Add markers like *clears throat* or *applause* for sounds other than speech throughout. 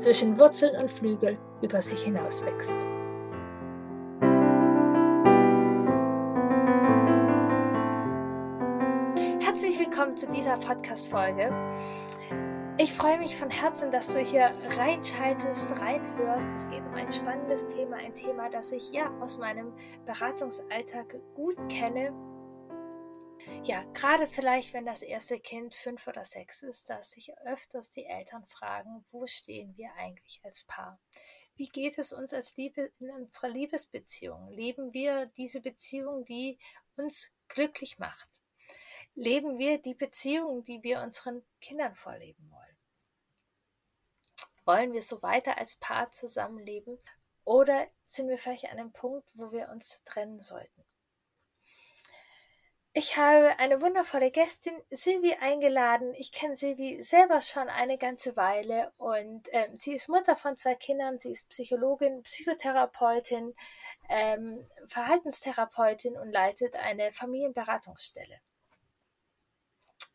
zwischen Wurzeln und Flügel über sich hinaus wächst. Herzlich willkommen zu dieser Podcast-Folge. Ich freue mich von Herzen, dass du hier reinschaltest, reinhörst. Es geht um ein spannendes Thema, ein Thema, das ich ja aus meinem Beratungsalltag gut kenne. Ja, gerade vielleicht, wenn das erste Kind fünf oder sechs ist, dass sich öfters die Eltern fragen, wo stehen wir eigentlich als Paar? Wie geht es uns als Liebe in unserer Liebesbeziehung? Leben wir diese Beziehung, die uns glücklich macht? Leben wir die Beziehung, die wir unseren Kindern vorleben wollen? Wollen wir so weiter als Paar zusammenleben? Oder sind wir vielleicht an einem Punkt, wo wir uns trennen sollten? Ich habe eine wundervolle Gästin, Silvi, eingeladen. Ich kenne Silvi selber schon eine ganze Weile und ähm, sie ist Mutter von zwei Kindern. Sie ist Psychologin, Psychotherapeutin, ähm, Verhaltenstherapeutin und leitet eine Familienberatungsstelle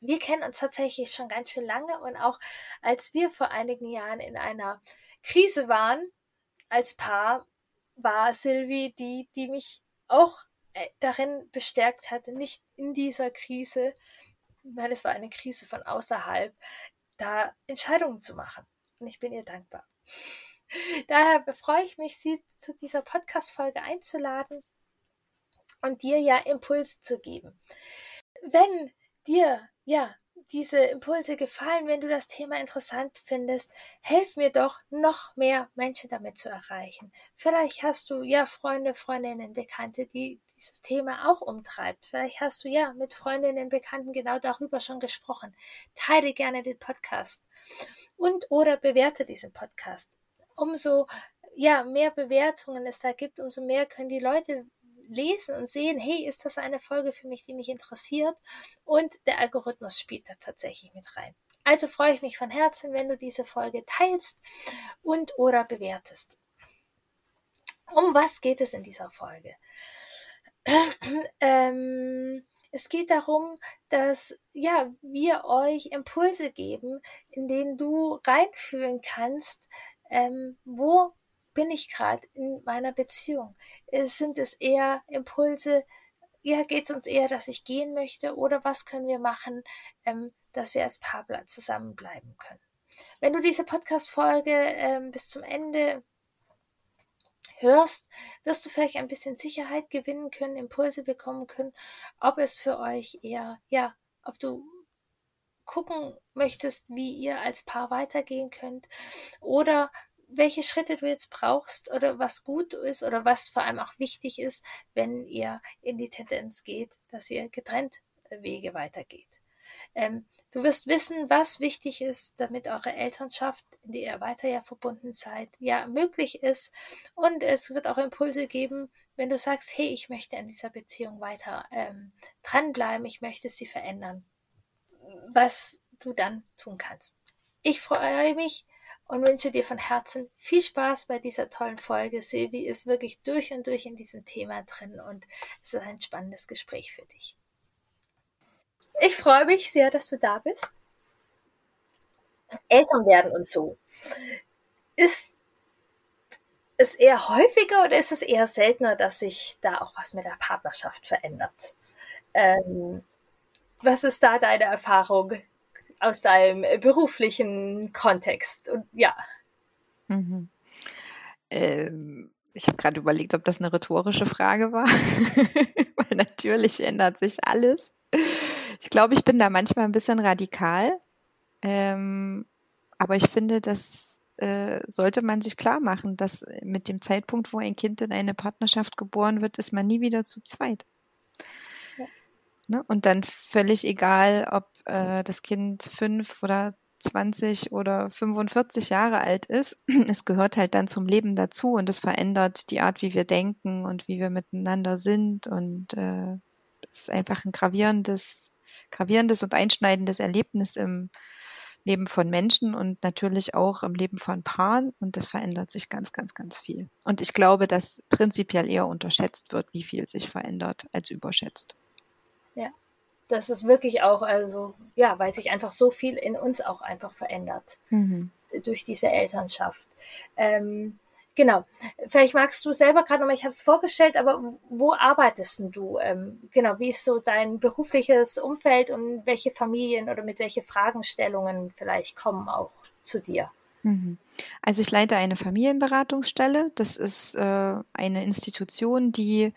wir kennen uns tatsächlich schon ganz schön lange und auch als wir vor einigen Jahren in einer Krise waren als Paar, war Silvi die, die mich auch darin bestärkt hatte, nicht in dieser Krise, weil es war eine Krise von außerhalb, da Entscheidungen zu machen. Und ich bin ihr dankbar. *laughs* Daher freue ich mich, Sie zu dieser Podcast-Folge einzuladen und dir ja Impulse zu geben. Wenn dir ja, diese Impulse gefallen, wenn du das Thema interessant findest, helf mir doch, noch mehr Menschen damit zu erreichen. Vielleicht hast du ja Freunde, Freundinnen, Bekannte, die dieses Thema auch umtreibt. Vielleicht hast du ja mit Freundinnen, Bekannten genau darüber schon gesprochen. Teile gerne den Podcast und oder bewerte diesen Podcast. Umso ja, mehr Bewertungen es da gibt, umso mehr können die Leute lesen und sehen, hey, ist das eine Folge für mich, die mich interessiert? Und der Algorithmus spielt da tatsächlich mit rein. Also freue ich mich von Herzen, wenn du diese Folge teilst und oder bewertest. Um was geht es in dieser Folge? *clears throat* ähm, es geht darum, dass ja, wir euch Impulse geben, in denen du reinfühlen kannst, ähm, wo bin ich gerade in meiner Beziehung? Sind es eher Impulse, ja, geht es uns eher, dass ich gehen möchte oder was können wir machen, ähm, dass wir als Paar zusammenbleiben können? Wenn du diese Podcast-Folge ähm, bis zum Ende hörst, wirst du vielleicht ein bisschen Sicherheit gewinnen können, Impulse bekommen können, ob es für euch eher, ja, ob du gucken möchtest, wie ihr als Paar weitergehen könnt oder welche Schritte du jetzt brauchst oder was gut ist oder was vor allem auch wichtig ist, wenn ihr in die Tendenz geht, dass ihr getrennt Wege weitergeht. Ähm, du wirst wissen, was wichtig ist, damit eure Elternschaft, in der ihr weiter ja verbunden seid, ja möglich ist. Und es wird auch Impulse geben, wenn du sagst, hey, ich möchte an dieser Beziehung weiter ähm, dranbleiben, ich möchte sie verändern, was du dann tun kannst. Ich freue mich, und wünsche dir von Herzen viel Spaß bei dieser tollen Folge. Silvi ist wirklich durch und durch in diesem Thema drin und es ist ein spannendes Gespräch für dich. Ich freue mich sehr, dass du da bist. Eltern werden und so. Ist es eher häufiger oder ist es eher seltener, dass sich da auch was mit der Partnerschaft verändert? Ähm, was ist da deine Erfahrung? aus deinem beruflichen Kontext. Und ja. Mhm. Ähm, ich habe gerade überlegt, ob das eine rhetorische Frage war, *laughs* weil natürlich ändert sich alles. Ich glaube, ich bin da manchmal ein bisschen radikal, ähm, aber ich finde, das äh, sollte man sich klar machen, dass mit dem Zeitpunkt, wo ein Kind in eine Partnerschaft geboren wird, ist man nie wieder zu zweit. Ne? Und dann völlig egal, ob äh, das Kind fünf oder 20 oder 45 Jahre alt ist, *clears throat* es gehört halt dann zum Leben dazu und es verändert die Art, wie wir denken und wie wir miteinander sind und äh, es ist einfach ein gravierendes, gravierendes und einschneidendes Erlebnis im Leben von Menschen und natürlich auch im Leben von Paaren und das verändert sich ganz, ganz, ganz viel. Und ich glaube, dass prinzipiell eher unterschätzt wird, wie viel sich verändert, als überschätzt. Ja, das ist wirklich auch, also ja, weil sich einfach so viel in uns auch einfach verändert mhm. durch diese Elternschaft. Ähm, genau. Vielleicht magst du selber gerade nochmal, ich habe es vorgestellt, aber wo arbeitest du? Ähm, genau, wie ist so dein berufliches Umfeld und welche Familien oder mit welche Fragestellungen vielleicht kommen auch zu dir? Mhm. Also ich leite eine Familienberatungsstelle. Das ist äh, eine Institution, die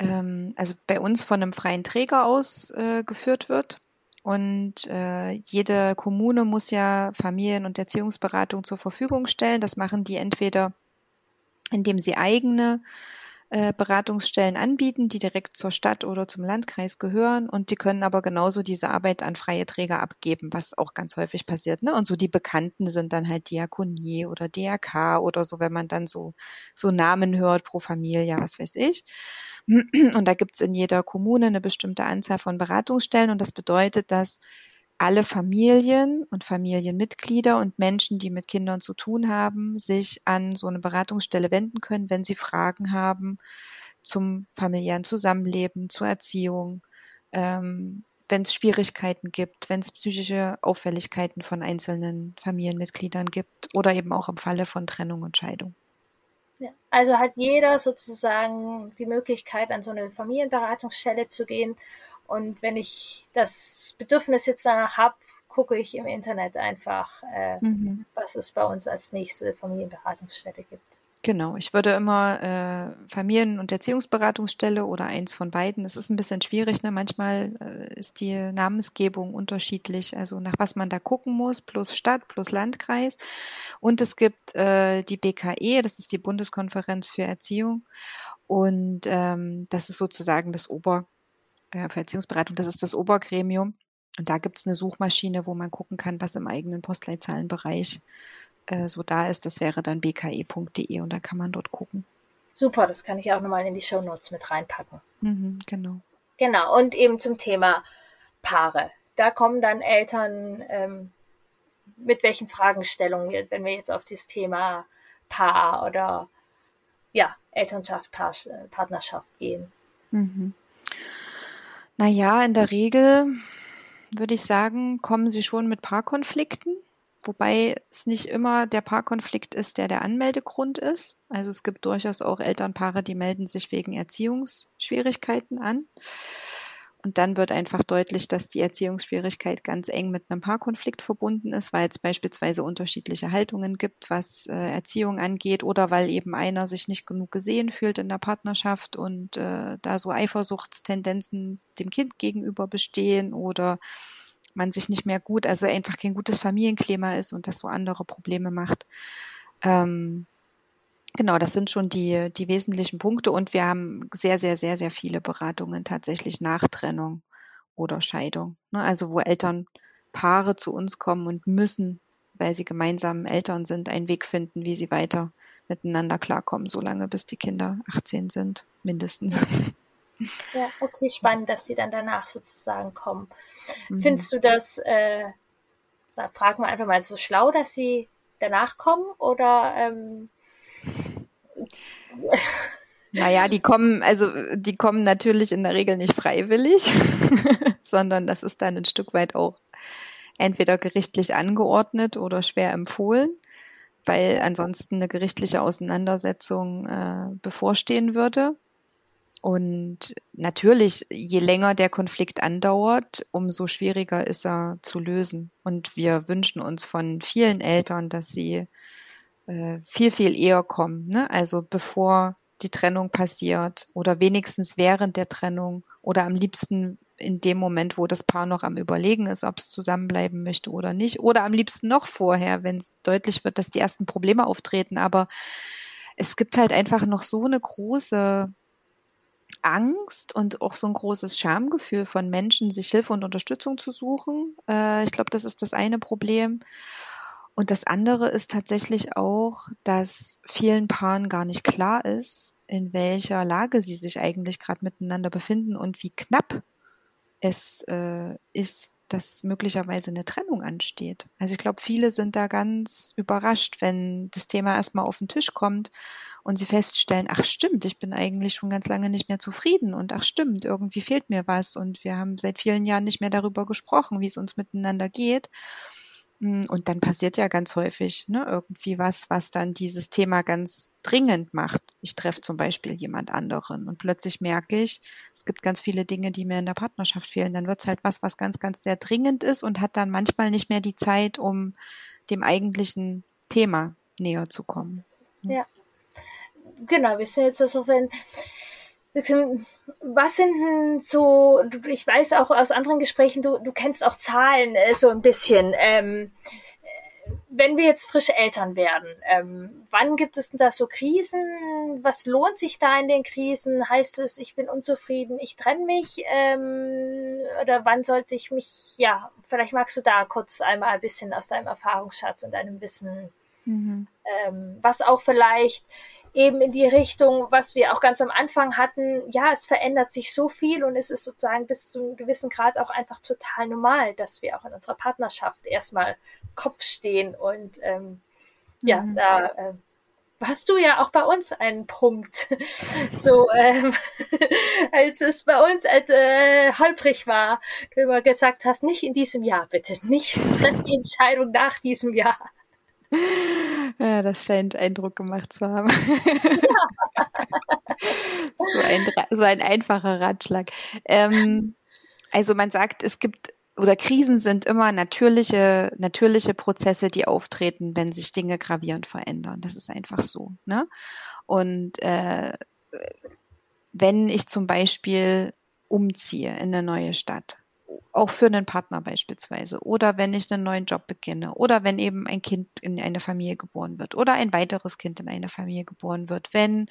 ähm, also bei uns von einem freien Träger aus äh, geführt wird. Und äh, jede Kommune muss ja Familien- und Erziehungsberatung zur Verfügung stellen. Das machen die entweder, indem sie eigene äh, Beratungsstellen anbieten, die direkt zur Stadt oder zum Landkreis gehören und die können aber genauso diese Arbeit an freie Träger abgeben, was auch ganz häufig passiert. Ne? Und so die Bekannten sind dann halt Diakonie oder DRK oder so, wenn man dann so, so Namen hört pro Familie, was weiß ich. Und da gibt's in jeder Kommune eine bestimmte Anzahl von Beratungsstellen und das bedeutet, dass alle Familien und Familienmitglieder und Menschen, die mit Kindern zu tun haben, sich an so eine Beratungsstelle wenden können, wenn sie Fragen haben zum familiären Zusammenleben, zur Erziehung, ähm, wenn es Schwierigkeiten gibt, wenn es psychische Auffälligkeiten von einzelnen Familienmitgliedern gibt oder eben auch im Falle von Trennung und Scheidung. Also hat jeder sozusagen die Möglichkeit, an so eine Familienberatungsstelle zu gehen und wenn ich das Bedürfnis jetzt danach habe, gucke ich im Internet einfach, äh, mhm. was es bei uns als nächste Familienberatungsstelle gibt. Genau, ich würde immer äh, Familien- und Erziehungsberatungsstelle oder eins von beiden. Es ist ein bisschen schwierig, ne? Manchmal äh, ist die Namensgebung unterschiedlich, also nach was man da gucken muss, plus Stadt, plus Landkreis. Und es gibt äh, die BKE, das ist die Bundeskonferenz für Erziehung. Und ähm, das ist sozusagen das Ober für Erziehungsberatung, das ist das Obergremium. Und da gibt es eine Suchmaschine, wo man gucken kann, was im eigenen Postleitzahlenbereich äh, so da ist. Das wäre dann bke.de und da kann man dort gucken. Super, das kann ich auch nochmal in die Show Notes mit reinpacken. Mhm, genau. Genau, und eben zum Thema Paare. Da kommen dann Eltern ähm, mit welchen Fragestellungen, wenn wir jetzt auf das Thema Paar oder ja, Elternschaft, Paar, Partnerschaft gehen. Mhm. Naja, in der Regel würde ich sagen, kommen sie schon mit Paarkonflikten, wobei es nicht immer der Paarkonflikt ist, der der Anmeldegrund ist. Also es gibt durchaus auch Elternpaare, die melden sich wegen Erziehungsschwierigkeiten an. Und dann wird einfach deutlich, dass die Erziehungsschwierigkeit ganz eng mit einem Paarkonflikt verbunden ist, weil es beispielsweise unterschiedliche Haltungen gibt, was äh, Erziehung angeht, oder weil eben einer sich nicht genug gesehen fühlt in der Partnerschaft und äh, da so Eifersuchtstendenzen dem Kind gegenüber bestehen oder man sich nicht mehr gut, also einfach kein gutes Familienklima ist und das so andere Probleme macht. Ähm, Genau, das sind schon die, die wesentlichen Punkte und wir haben sehr, sehr, sehr, sehr viele Beratungen tatsächlich nach Trennung oder Scheidung. Ne? Also wo Elternpaare zu uns kommen und müssen, weil sie gemeinsam Eltern sind, einen Weg finden, wie sie weiter miteinander klarkommen, solange bis die Kinder 18 sind, mindestens. *laughs* Ja, okay, spannend, dass sie dann danach sozusagen kommen. Mhm. Findest du das, äh, fragen wir einfach mal, so schlau, dass sie danach kommen oder ähm, naja, die kommen, also die kommen natürlich in der Regel nicht freiwillig, *laughs* sondern das ist dann ein Stück weit auch entweder gerichtlich angeordnet oder schwer empfohlen, weil ansonsten eine gerichtliche Auseinandersetzung äh, bevorstehen würde. Und natürlich, je länger der Konflikt andauert, umso schwieriger ist er zu lösen. Und wir wünschen uns von vielen Eltern, dass sie äh, viel, viel eher kommen. Ne? Also bevor die Trennung passiert oder wenigstens während der Trennung oder am liebsten in dem Moment, wo das Paar noch am Überlegen ist, ob es zusammenbleiben möchte oder nicht. Oder am liebsten noch vorher, wenn es deutlich wird, dass die ersten Probleme auftreten. Aber es gibt halt einfach noch so eine große Angst und auch so ein großes Schamgefühl von Menschen, sich Hilfe und Unterstützung zu suchen. Äh, ich glaube, das ist das eine Problem. Und das andere ist tatsächlich auch, dass vielen Paaren gar nicht klar ist, in welcher Lage sie sich eigentlich gerade miteinander befinden und wie knapp es äh, ist, dass möglicherweise eine Trennung ansteht. Also ich glaube, viele sind da ganz überrascht, wenn das Thema erstmal auf den Tisch kommt und sie feststellen, ach stimmt, ich bin eigentlich schon ganz lange nicht mehr zufrieden und ach stimmt, irgendwie fehlt mir was und wir haben seit vielen Jahren nicht mehr darüber gesprochen, wie es uns miteinander geht. Hm, und dann passiert ja ganz häufig ne, irgendwie was, was dann dieses Thema ganz dringend macht. Ich treffe zum Beispiel jemand anderen und plötzlich merke ich, es gibt ganz viele Dinge, die mir in der Partnerschaft fehlen. Dann wird es halt was, was ganz, ganz sehr dringend ist und hat dann manchmal nicht mehr die Zeit, um dem eigentlichen Thema näher zu kommen. Ja, genau. Wir sind jetzt also, wenn was sind denn so, ich weiß auch aus anderen Gesprächen, du, du kennst auch Zahlen äh, so ein bisschen. Ähm, wenn wir jetzt frische Eltern werden, ähm, wann gibt es denn da so Krisen? Was lohnt sich da in den Krisen? Heißt es, ich bin unzufrieden, ich trenne mich? Ähm, oder wann sollte ich mich, ja, vielleicht magst du da kurz einmal ein bisschen aus deinem Erfahrungsschatz und deinem Wissen, mhm. ähm, was auch vielleicht eben in die Richtung, was wir auch ganz am Anfang hatten, ja, es verändert sich so viel und es ist sozusagen bis zu einem gewissen Grad auch einfach total normal, dass wir auch in unserer Partnerschaft erstmal Kopf stehen und ähm, ja, mhm. da äh, hast du ja auch bei uns einen Punkt. *laughs* so, ähm, *laughs* als es bei uns als, äh, holprig war, du immer gesagt hast, nicht in diesem Jahr bitte, nicht *laughs* die Entscheidung nach diesem Jahr. *laughs* Ja, das scheint Eindruck gemacht zu haben. *laughs* so, ein, so ein einfacher Ratschlag. Ähm, also man sagt, es gibt oder Krisen sind immer natürliche, natürliche Prozesse, die auftreten, wenn sich Dinge gravierend verändern. Das ist einfach so. Ne? Und äh, wenn ich zum Beispiel umziehe in eine neue Stadt, auch für einen Partner beispielsweise oder wenn ich einen neuen Job beginne oder wenn eben ein Kind in eine Familie geboren wird oder ein weiteres Kind in eine Familie geboren wird, wenn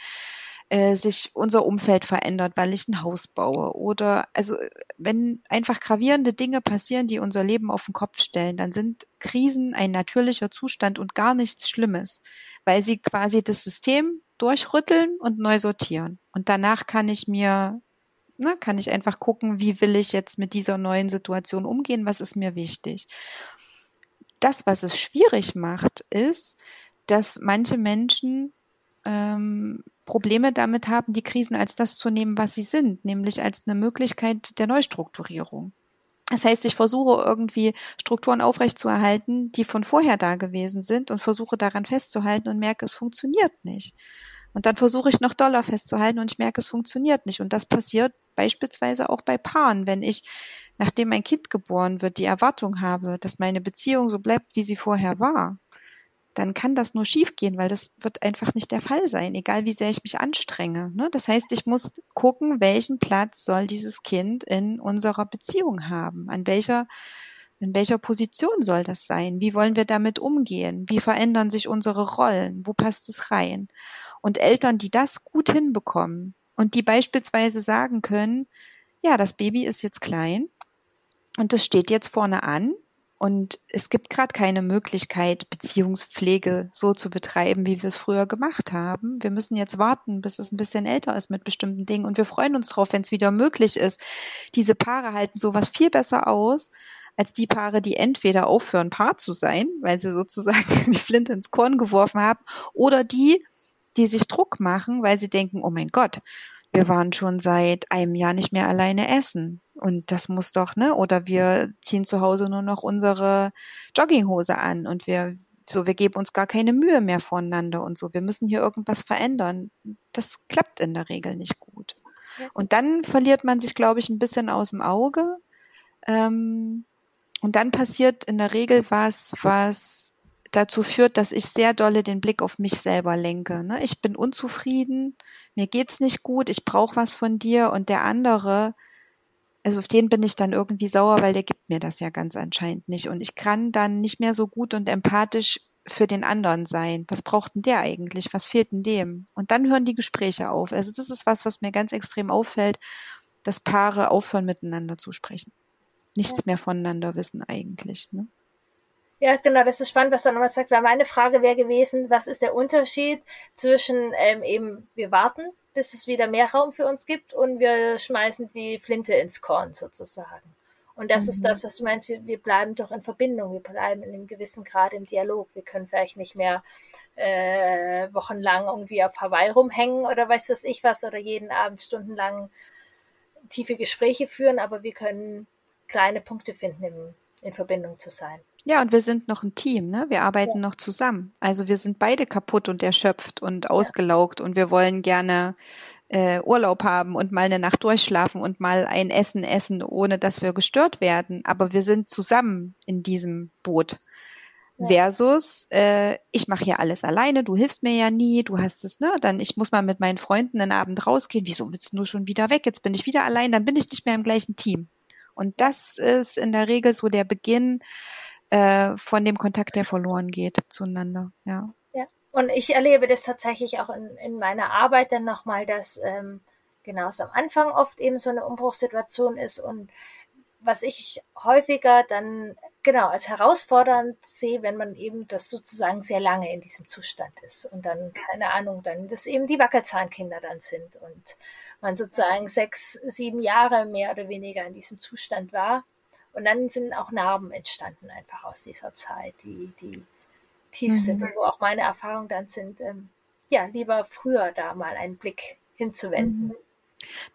äh, sich unser Umfeld verändert, weil ich ein Haus baue oder also wenn einfach gravierende Dinge passieren, die unser Leben auf den Kopf stellen, dann sind Krisen ein natürlicher Zustand und gar nichts Schlimmes, weil sie quasi das System durchrütteln und neu sortieren. Und danach kann ich mir ne, kann ich einfach gucken, wie will ich jetzt mit dieser neuen Situation umgehen, was ist mir wichtig. Das, was es schwierig macht, ist, dass manche Menschen ähm, Probleme damit haben, die Krisen als das zu nehmen, was sie sind, nämlich als eine Möglichkeit der Neustrukturierung. Das heißt, ich versuche irgendwie Strukturen aufrechtzuerhalten, die von vorher da gewesen sind und versuche daran festzuhalten und merke, es funktioniert nicht. Und dann versuche ich noch Dollar festzuhalten und ich merke, es funktioniert nicht. Und das passiert beispielsweise auch bei Paaren, wenn ich, nachdem mein Kind geboren wird, die Erwartung habe, dass meine Beziehung so bleibt, wie sie vorher war, dann kann das nur schiefgehen, weil das wird einfach nicht der Fall sein, egal wie sehr ich mich anstrenge. Ne? Das heißt, ich muss gucken, welchen Platz soll dieses Kind in unserer Beziehung haben, an welcher in welcher Position soll das sein? Wie wollen wir damit umgehen? Wie verändern sich unsere Rollen? Wo passt es rein? Und Eltern, die das gut hinbekommen, und die beispielsweise sagen können, ja, das Baby ist jetzt klein und das steht jetzt vorne an und es gibt gerade keine Möglichkeit, Beziehungspflege so zu betreiben, wie wir es früher gemacht haben. Wir müssen jetzt warten, bis es ein bisschen älter ist mit bestimmten Dingen. Und wir freuen uns drauf, wenn es wieder möglich ist. Diese Paare halten sowas viel besser aus, als die Paare, die entweder aufhören, Paar zu sein, weil sie sozusagen *laughs* die Flinte ins Korn geworfen haben, oder die, die sich Druck machen, weil sie denken, oh mein Gott, wir waren schon seit einem Jahr nicht mehr alleine essen. Und das muss doch, ne? Oder wir ziehen zu Hause nur noch unsere Jogginghose an und wir, so, wir geben uns gar keine Mühe mehr voneinander und so. Wir müssen hier irgendwas verändern. Das klappt in der Regel nicht gut. Und dann verliert man sich, glaube ich, ein bisschen aus dem Auge. Ähm, und dann passiert in der Regel was, was dazu führt, dass ich sehr dolle den Blick auf mich selber lenke. Ne? Ich bin unzufrieden, mir geht's nicht gut, ich brauche was von dir und der andere, also auf den bin ich dann irgendwie sauer, weil der gibt mir das ja ganz anscheinend nicht und ich kann dann nicht mehr so gut und empathisch für den anderen sein? Was braucht denn der eigentlich? Was fehlt denn dem? Und dann hören die Gespräche auf. Also das ist was, was mir ganz extrem auffällt, dass Paare aufhören, miteinander zu sprechen. Nichts mehr voneinander wissen eigentlich. Ne? Ja, genau, das ist spannend, was du nochmal sagst, weil meine Frage wäre gewesen, was ist der Unterschied zwischen ähm, eben, wir warten, bis es wieder mehr Raum für uns gibt und wir schmeißen die Flinte ins Korn sozusagen. Und das mhm. ist das, was du meinst, wir, wir, bleiben doch in Verbindung, wir bleiben in einem gewissen Grad im Dialog. Wir können vielleicht nicht mehr äh, wochenlang irgendwie auf Hawaii rumhängen oder weiß was ich was oder jeden Abend stundenlang tiefe Gespräche führen, aber wir können kleine Punkte finden, im, in Verbindung zu sein. Ja, und wir sind noch ein Team, ne? Wir arbeiten ja. noch zusammen. Also wir sind beide kaputt und erschöpft und ausgelaugt ja. und wir wollen gerne äh, Urlaub haben und mal eine Nacht durchschlafen und mal ein Essen essen, ohne dass wir gestört werden. Aber wir sind zusammen in diesem Boot. Ja. Versus, äh, ich mache hier alles alleine, du hilfst mir ja nie, du hast es, ne? Dann ich muss mal mit meinen Freunden einen Abend rausgehen. Wieso willst du schon wieder weg? Jetzt bin ich wieder allein, dann bin ich nicht mehr im gleichen Team. Und das ist in der Regel so der Beginn äh, von dem Kontakt, der verloren geht zueinander. Ja. Und ich erlebe das tatsächlich auch in, in meiner Arbeit dann nochmal, dass ähm, genau es am Anfang oft eben so eine Umbruchssituation ist und was ich häufiger dann genau als herausfordernd sehe, wenn man eben das sozusagen sehr lange in diesem Zustand ist und dann keine Ahnung, dann das eben die Wackelzahnkinder dann sind und man sozusagen sechs, sieben Jahre mehr oder weniger in diesem Zustand war und dann sind auch Narben entstanden einfach aus dieser Zeit, die die tief mhm. sind und wo auch meine Erfahrungen dann sind, ähm, ja, lieber früher da mal einen Blick hinzuwenden. Mhm.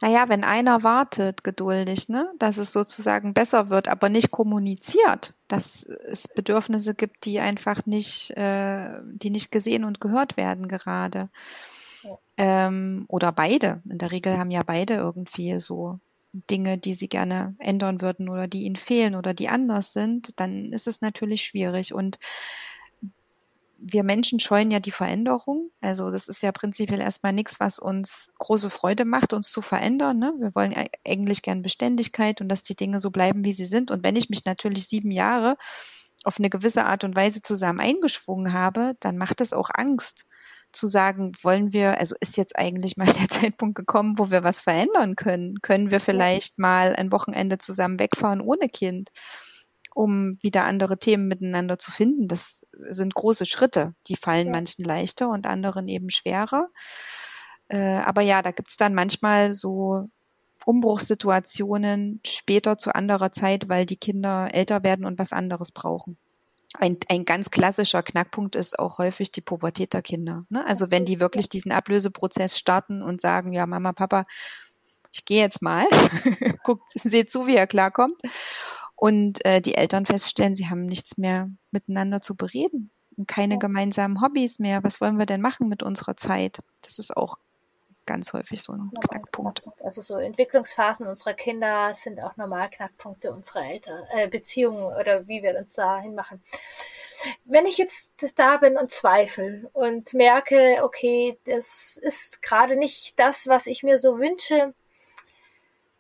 Naja, wenn einer wartet geduldig, ne, dass es sozusagen besser wird, aber nicht kommuniziert, dass es Bedürfnisse gibt, die einfach nicht, äh, die nicht gesehen und gehört werden gerade. Ja. Ähm, oder beide. In der Regel haben ja beide irgendwie so Dinge, die sie gerne ändern würden oder die ihnen fehlen oder die anders sind, dann ist es natürlich schwierig. Und wir Menschen scheuen ja die Veränderung. Also das ist ja prinzipiell erstmal nichts, was uns große Freude macht, uns zu verändern. Ne? Wir wollen eigentlich gern Beständigkeit und dass die Dinge so bleiben, wie sie sind. Und wenn ich mich natürlich sieben Jahre auf eine gewisse Art und Weise zusammen eingeschwungen habe, dann macht es auch Angst zu sagen, wollen wir, also ist jetzt eigentlich mal *laughs* der Zeitpunkt gekommen, wo wir was verändern können? Können wir vielleicht mal ein Wochenende zusammen wegfahren ohne Kind? um wieder andere Themen miteinander zu finden. Das sind große Schritte. Die fallen ja. manchen leichter und anderen eben schwerer. Äh, aber ja, da gibt's dann manchmal so Umbruchssituationen später zu anderer Zeit, weil die Kinder älter werden und was anderes brauchen. Ein, ein ganz klassischer Knackpunkt ist auch häufig die Pubertät der Kinder. Ne? Also wenn die wirklich diesen Ablöseprozess starten und sagen, ja, Mama, Papa, ich gehe jetzt mal, *laughs* guckt, seht zu, wie er klarkommt und äh, die Eltern feststellen, sie haben nichts mehr miteinander zu bereden, keine gemeinsamen Hobbys mehr. Was wollen wir denn machen mit unserer Zeit? Das ist auch ganz häufig so ein Knackpunkt. Also so Entwicklungsphasen unserer Kinder sind auch normal Knackpunkte unserer Eltern, äh, Beziehungen oder wie wir uns da hinmachen. Wenn ich jetzt da bin und zweifle und merke, okay, das ist gerade nicht das, was ich mir so wünsche,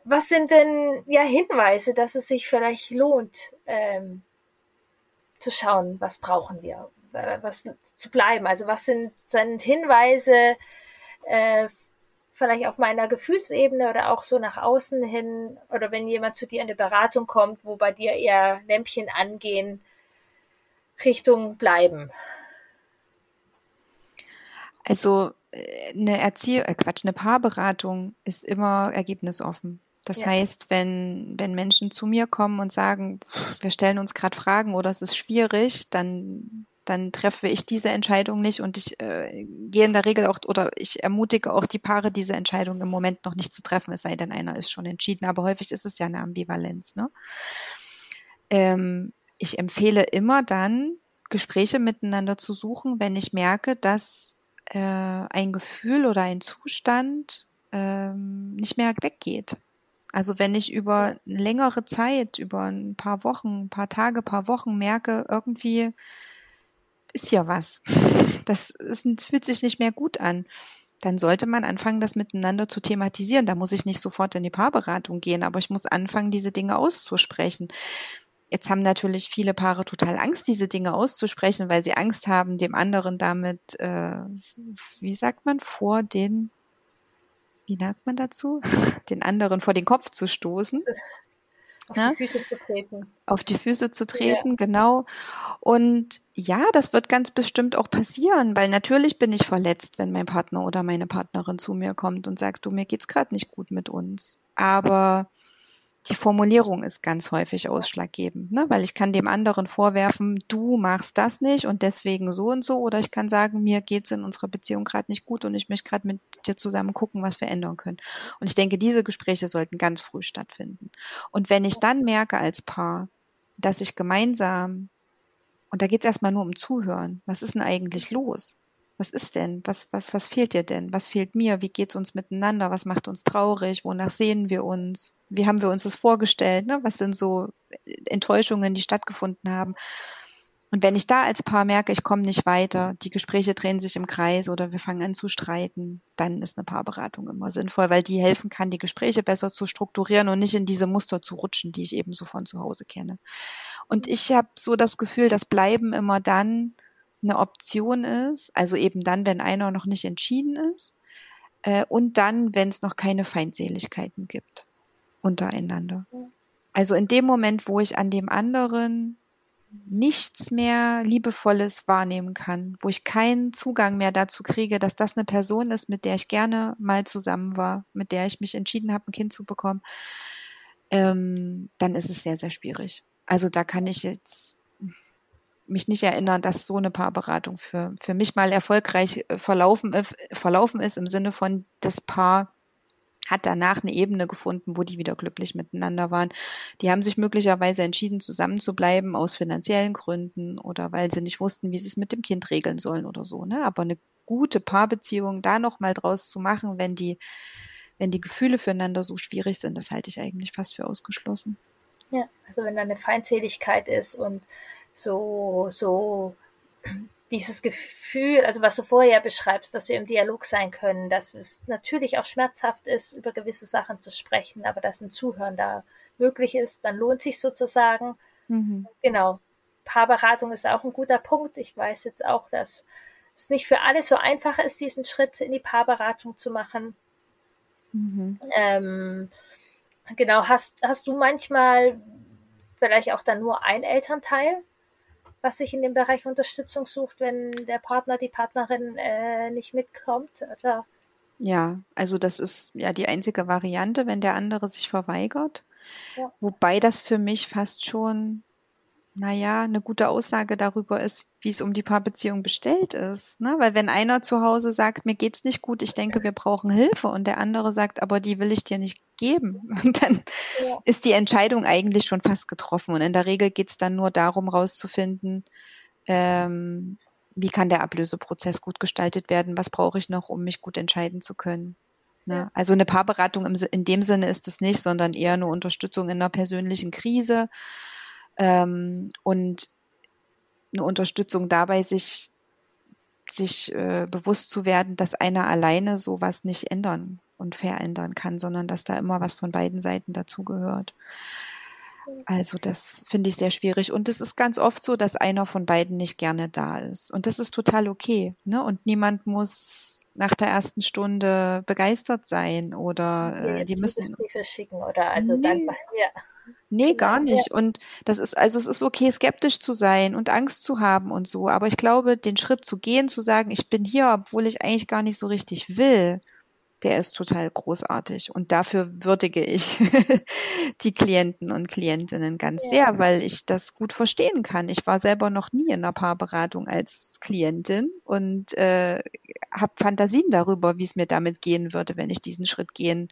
was sind denn ja Hinweise, dass es sich vielleicht lohnt, ähm, zu schauen, was brauchen wir, äh, was zu bleiben? Also was sind, sind Hinweise äh, vielleicht auf meiner Gefühlsebene oder auch so nach außen hin oder wenn jemand zu dir in eine Beratung kommt, wo bei dir eher Lämpchen angehen, Richtung bleiben? Also äh, eine Erziehung, äh Quatsch, eine Paarberatung ist immer ergebnisoffen. Das ja. heißt, wenn, wenn Menschen zu mir kommen und sagen, wir stellen uns gerade Fragen oder es ist schwierig, dann, dann treffe ich diese Entscheidung nicht und ich äh, gehe in der Regel auch oder ich ermutige auch die Paare, diese Entscheidung im Moment noch nicht zu treffen, es sei denn, einer ist schon entschieden. Aber häufig ist es ja eine Ambivalenz. Ne? Ähm, ich empfehle immer dann, Gespräche miteinander zu suchen, wenn ich merke, dass äh, ein Gefühl oder ein Zustand ähm, nicht mehr weggeht. Also wenn ich über längere Zeit, über ein paar Wochen, ein paar Tage, ein paar Wochen merke, irgendwie ist ja was. Das ist, fühlt sich nicht mehr gut an. Dann sollte man anfangen, das miteinander zu thematisieren. Da muss ich nicht sofort in die Paarberatung gehen, aber ich muss anfangen, diese Dinge auszusprechen. Jetzt haben natürlich viele Paare total Angst, diese Dinge auszusprechen, weil sie Angst haben, dem anderen damit, äh, wie sagt man, vor den, wie sagt man dazu, den anderen vor den Kopf zu stoßen. Auf ja? die Füße zu treten. Auf die Füße zu treten, ja. genau. Und ja, das wird ganz bestimmt auch passieren, weil natürlich bin ich verletzt, wenn mein Partner oder meine Partnerin zu mir kommt und sagt, du, mir geht's gerade nicht gut mit uns. Aber die Formulierung ist ganz häufig ausschlaggebend, ne? weil ich kann dem anderen vorwerfen, du machst das nicht und deswegen so und so, oder ich kann sagen, mir geht's in unserer Beziehung gerade nicht gut und ich möchte gerade mit dir zusammen gucken, was wir ändern können. Und ich denke, diese Gespräche sollten ganz früh stattfinden. Und wenn ich dann merke als Paar, dass ich gemeinsam, und da geht's erstmal nur um Zuhören, was ist denn eigentlich los? Was ist denn? Was, was, was fehlt dir denn? Was fehlt mir? Wie geht's uns miteinander? Was macht uns traurig? Wonach sehen wir uns? Wie haben wir uns das vorgestellt? Ne? Was sind so Enttäuschungen, die stattgefunden haben? Und wenn ich da als Paar merke, ich komme nicht weiter, die Gespräche drehen sich im Kreis oder wir fangen an zu streiten, dann ist eine Paarberatung immer sinnvoll, weil die helfen kann, die Gespräche besser zu strukturieren und nicht in diese Muster zu rutschen, die ich eben so von zu Hause kenne. Und ich habe so das Gefühl, das Bleiben immer dann, eine Option ist, also eben dann, wenn einer noch nicht entschieden ist, äh, und dann, wenn es noch keine Feindseligkeiten gibt untereinander. Also in dem Moment, wo ich an dem anderen nichts mehr Liebevolles wahrnehmen kann, wo ich keinen Zugang mehr dazu kriege, dass das eine Person ist, mit der ich gerne mal zusammen war, mit der ich mich entschieden habe, ein Kind zu bekommen, ähm, dann ist es sehr, sehr schwierig. Also da kann ich jetzt mich nicht erinnern, dass so eine Paarberatung für, für mich mal erfolgreich äh, verlaufen, verlaufen ist, im Sinne von, das Paar hat danach eine Ebene gefunden, wo die wieder glücklich miteinander waren. Die haben sich möglicherweise entschieden, zusammen zu bleiben aus finanziellen Gründen oder weil sie nicht wussten, wie sie es mit dem Kind regeln sollen oder so. Ne? Aber eine gute Paarbeziehung da nochmal draus zu machen, wenn die, wenn die Gefühle füreinander so schwierig sind, das halte ich eigentlich fast für ausgeschlossen. Ja, also wenn da eine Feindseligkeit ist und so, so dieses Gefühl, also was du vorher beschreibst, dass wir im Dialog sein können, dass es natürlich auch schmerzhaft ist, über gewisse Sachen zu sprechen, aber dass ein Zuhören da möglich ist, dann lohnt sich sozusagen. Mhm. Genau. Paarberatung ist auch ein guter Punkt. Ich weiß jetzt auch, dass es nicht für alle so einfach ist, diesen Schritt in die Paarberatung zu machen. Mhm. Ähm, genau, hast, hast du manchmal vielleicht auch dann nur ein Elternteil? Was sich in dem Bereich Unterstützung sucht, wenn der Partner, die Partnerin äh, nicht mitkommt? Oder? Ja, also das ist ja die einzige Variante, wenn der andere sich verweigert. Ja. Wobei das für mich fast schon naja, eine gute Aussage darüber ist, wie es um die Paarbeziehung bestellt ist. Ne? Weil wenn einer zu Hause sagt, mir geht's nicht gut, ich denke, wir brauchen Hilfe und der andere sagt, aber die will ich dir nicht geben, *laughs* dann ja. ist die Entscheidung eigentlich schon fast getroffen. Und in der Regel geht's dann nur darum, rauszufinden, ähm, wie kann der Ablöseprozess gut gestaltet werden, was brauche ich noch, um mich gut entscheiden zu können. Ne? Also eine Paarberatung im, in dem Sinne ist es nicht, sondern eher eine Unterstützung in einer persönlichen Krise ähm, und eine Unterstützung dabei, sich, sich äh, bewusst zu werden, dass einer alleine sowas nicht ändern und verändern kann, sondern dass da immer was von beiden Seiten dazugehört. Also das finde ich sehr schwierig. Und es ist ganz oft so, dass einer von beiden nicht gerne da ist. Und das ist total okay. Ne? Und niemand muss nach der ersten Stunde begeistert sein oder äh, die müssen Briefe schicken oder also nee. dann ja. Nee, gar nicht. Und das ist, also es ist okay, skeptisch zu sein und Angst zu haben und so. Aber ich glaube, den Schritt zu gehen, zu sagen, ich bin hier, obwohl ich eigentlich gar nicht so richtig will, der ist total großartig. Und dafür würdige ich *laughs* die Klienten und Klientinnen ganz ja. sehr, weil ich das gut verstehen kann. Ich war selber noch nie in einer Paarberatung als Klientin und äh, habe Fantasien darüber, wie es mir damit gehen würde, wenn ich diesen Schritt gehen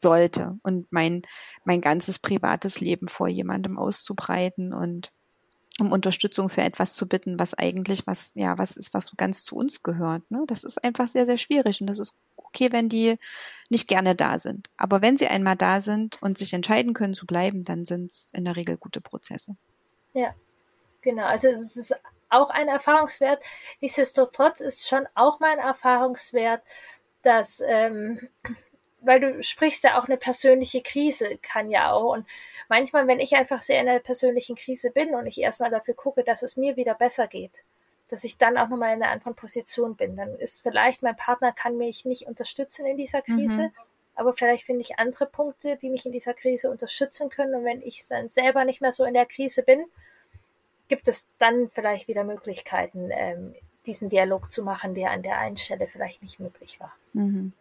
sollte und mein, mein ganzes privates Leben vor jemandem auszubreiten und um Unterstützung für etwas zu bitten, was eigentlich was, ja, was ist, was ganz zu uns gehört. Ne? Das ist einfach sehr, sehr schwierig und das ist okay, wenn die nicht gerne da sind. Aber wenn sie einmal da sind und sich entscheiden können zu bleiben, dann sind es in der Regel gute Prozesse. Ja, genau. Also es ist auch ein Erfahrungswert. Nichtsdestotrotz ist schon auch mein Erfahrungswert, dass ähm, weil du sprichst ja auch eine persönliche Krise kann ja auch und manchmal, wenn ich einfach sehr in einer persönlichen Krise bin und ich erstmal dafür gucke, dass es mir wieder besser geht, dass ich dann auch nochmal in einer anderen Position bin, dann ist vielleicht mein Partner kann mich nicht unterstützen in dieser Krise, mhm. aber vielleicht finde ich andere Punkte, die mich in dieser Krise unterstützen können und wenn ich dann selber nicht mehr so in der Krise bin, gibt es dann vielleicht wieder Möglichkeiten, ähm, diesen Dialog zu machen, der an der einen Stelle vielleicht nicht möglich war. Mhm.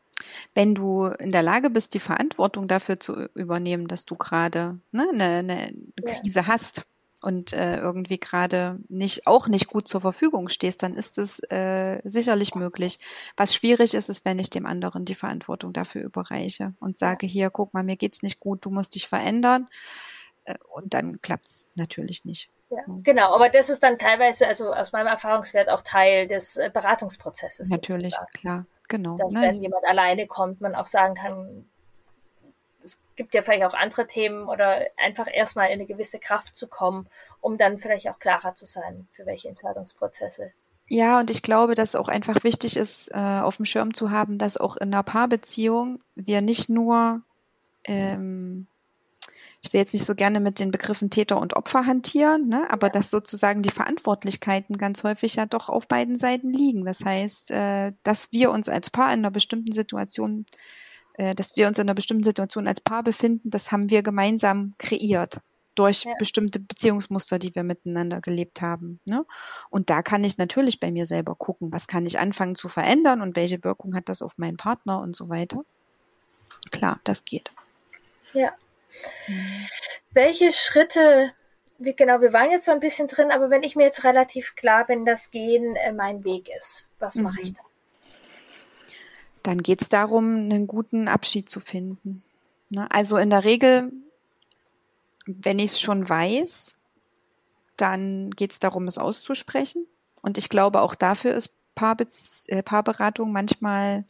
Wenn du in der Lage bist, die Verantwortung dafür zu übernehmen, dass du gerade ne, eine, eine Krise ja. hast und äh, irgendwie gerade nicht auch nicht gut zur Verfügung stehst, dann ist es äh, sicherlich möglich. Was schwierig ist, ist, wenn ich dem anderen die Verantwortung dafür überreiche und sage, hier, guck mal, mir geht's nicht gut, du musst dich verändern. Äh, und dann klappt's natürlich nicht. Ja, genau, aber das ist dann teilweise, also aus meinem Erfahrungswert auch Teil des äh, Beratungsprozesses. Natürlich, sozusagen. klar, genau. Dass ne? wenn jemand alleine kommt, man auch sagen kann, es gibt ja vielleicht auch andere Themen oder einfach erstmal in eine gewisse Kraft zu kommen, um dann vielleicht auch klarer zu sein, für welche Entscheidungsprozesse. Ja, und ich glaube, dass auch einfach wichtig ist, äh, auf dem Schirm zu haben, dass auch in einer Paarbeziehung wir nicht nur ähm, ich will jetzt nicht so gerne mit den Begriffen Täter und Opfer hantieren, ne? aber dass sozusagen die Verantwortlichkeiten ganz häufig ja doch auf beiden Seiten liegen. Das heißt, äh, dass wir uns als Paar in einer bestimmten Situation, äh, dass wir uns in einer bestimmten Situation als Paar befinden, das haben wir gemeinsam kreiert durch ja. bestimmte Beziehungsmuster, die wir miteinander gelebt haben. Ne? Und da kann ich natürlich bei mir selber gucken, was kann ich anfangen zu verändern und welche Wirkung hat das auf meinen Partner und so weiter. Klar, das geht. Ja, welche Schritte, wie, genau, wir waren jetzt so ein bisschen drin, aber wenn ich mir jetzt relativ klar bin, dass Gehen äh, mein Weg ist, was mhm. mache ich dann? Dann geht es darum, einen guten Abschied zu finden. Ne? Also in der Regel, wenn ich es schon weiß, dann geht es darum, es auszusprechen. Und ich glaube, auch dafür ist Paarbe äh, Paarberatung manchmal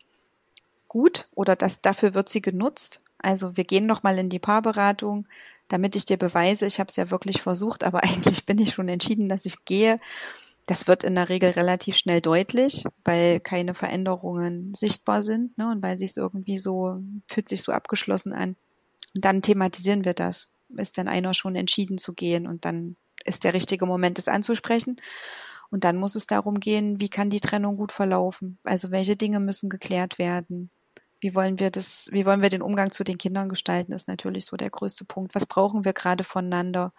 gut oder das, dafür wird sie genutzt. Also wir gehen noch mal in die Paarberatung, damit ich dir beweise, ich habe es ja wirklich versucht, aber *laughs* eigentlich bin ich schon entschieden, dass ich gehe. Das wird in der Regel relativ schnell deutlich, weil keine Veränderungen sichtbar sind ne, und weil sich irgendwie so, fühlt sich so abgeschlossen an. Und dann thematisieren wir das. Ist dann einer schon entschieden zu gehen und dann ist der richtige Moment, es anzusprechen. Und dann muss es darum gehen, wie kann die Trennung gut verlaufen? Also welche Dinge müssen geklärt werden? Wie wollen wir das, wie wollen wir den Umgang zu den Kindern gestalten, ist natürlich so der größte Punkt. Was brauchen wir gerade voneinander?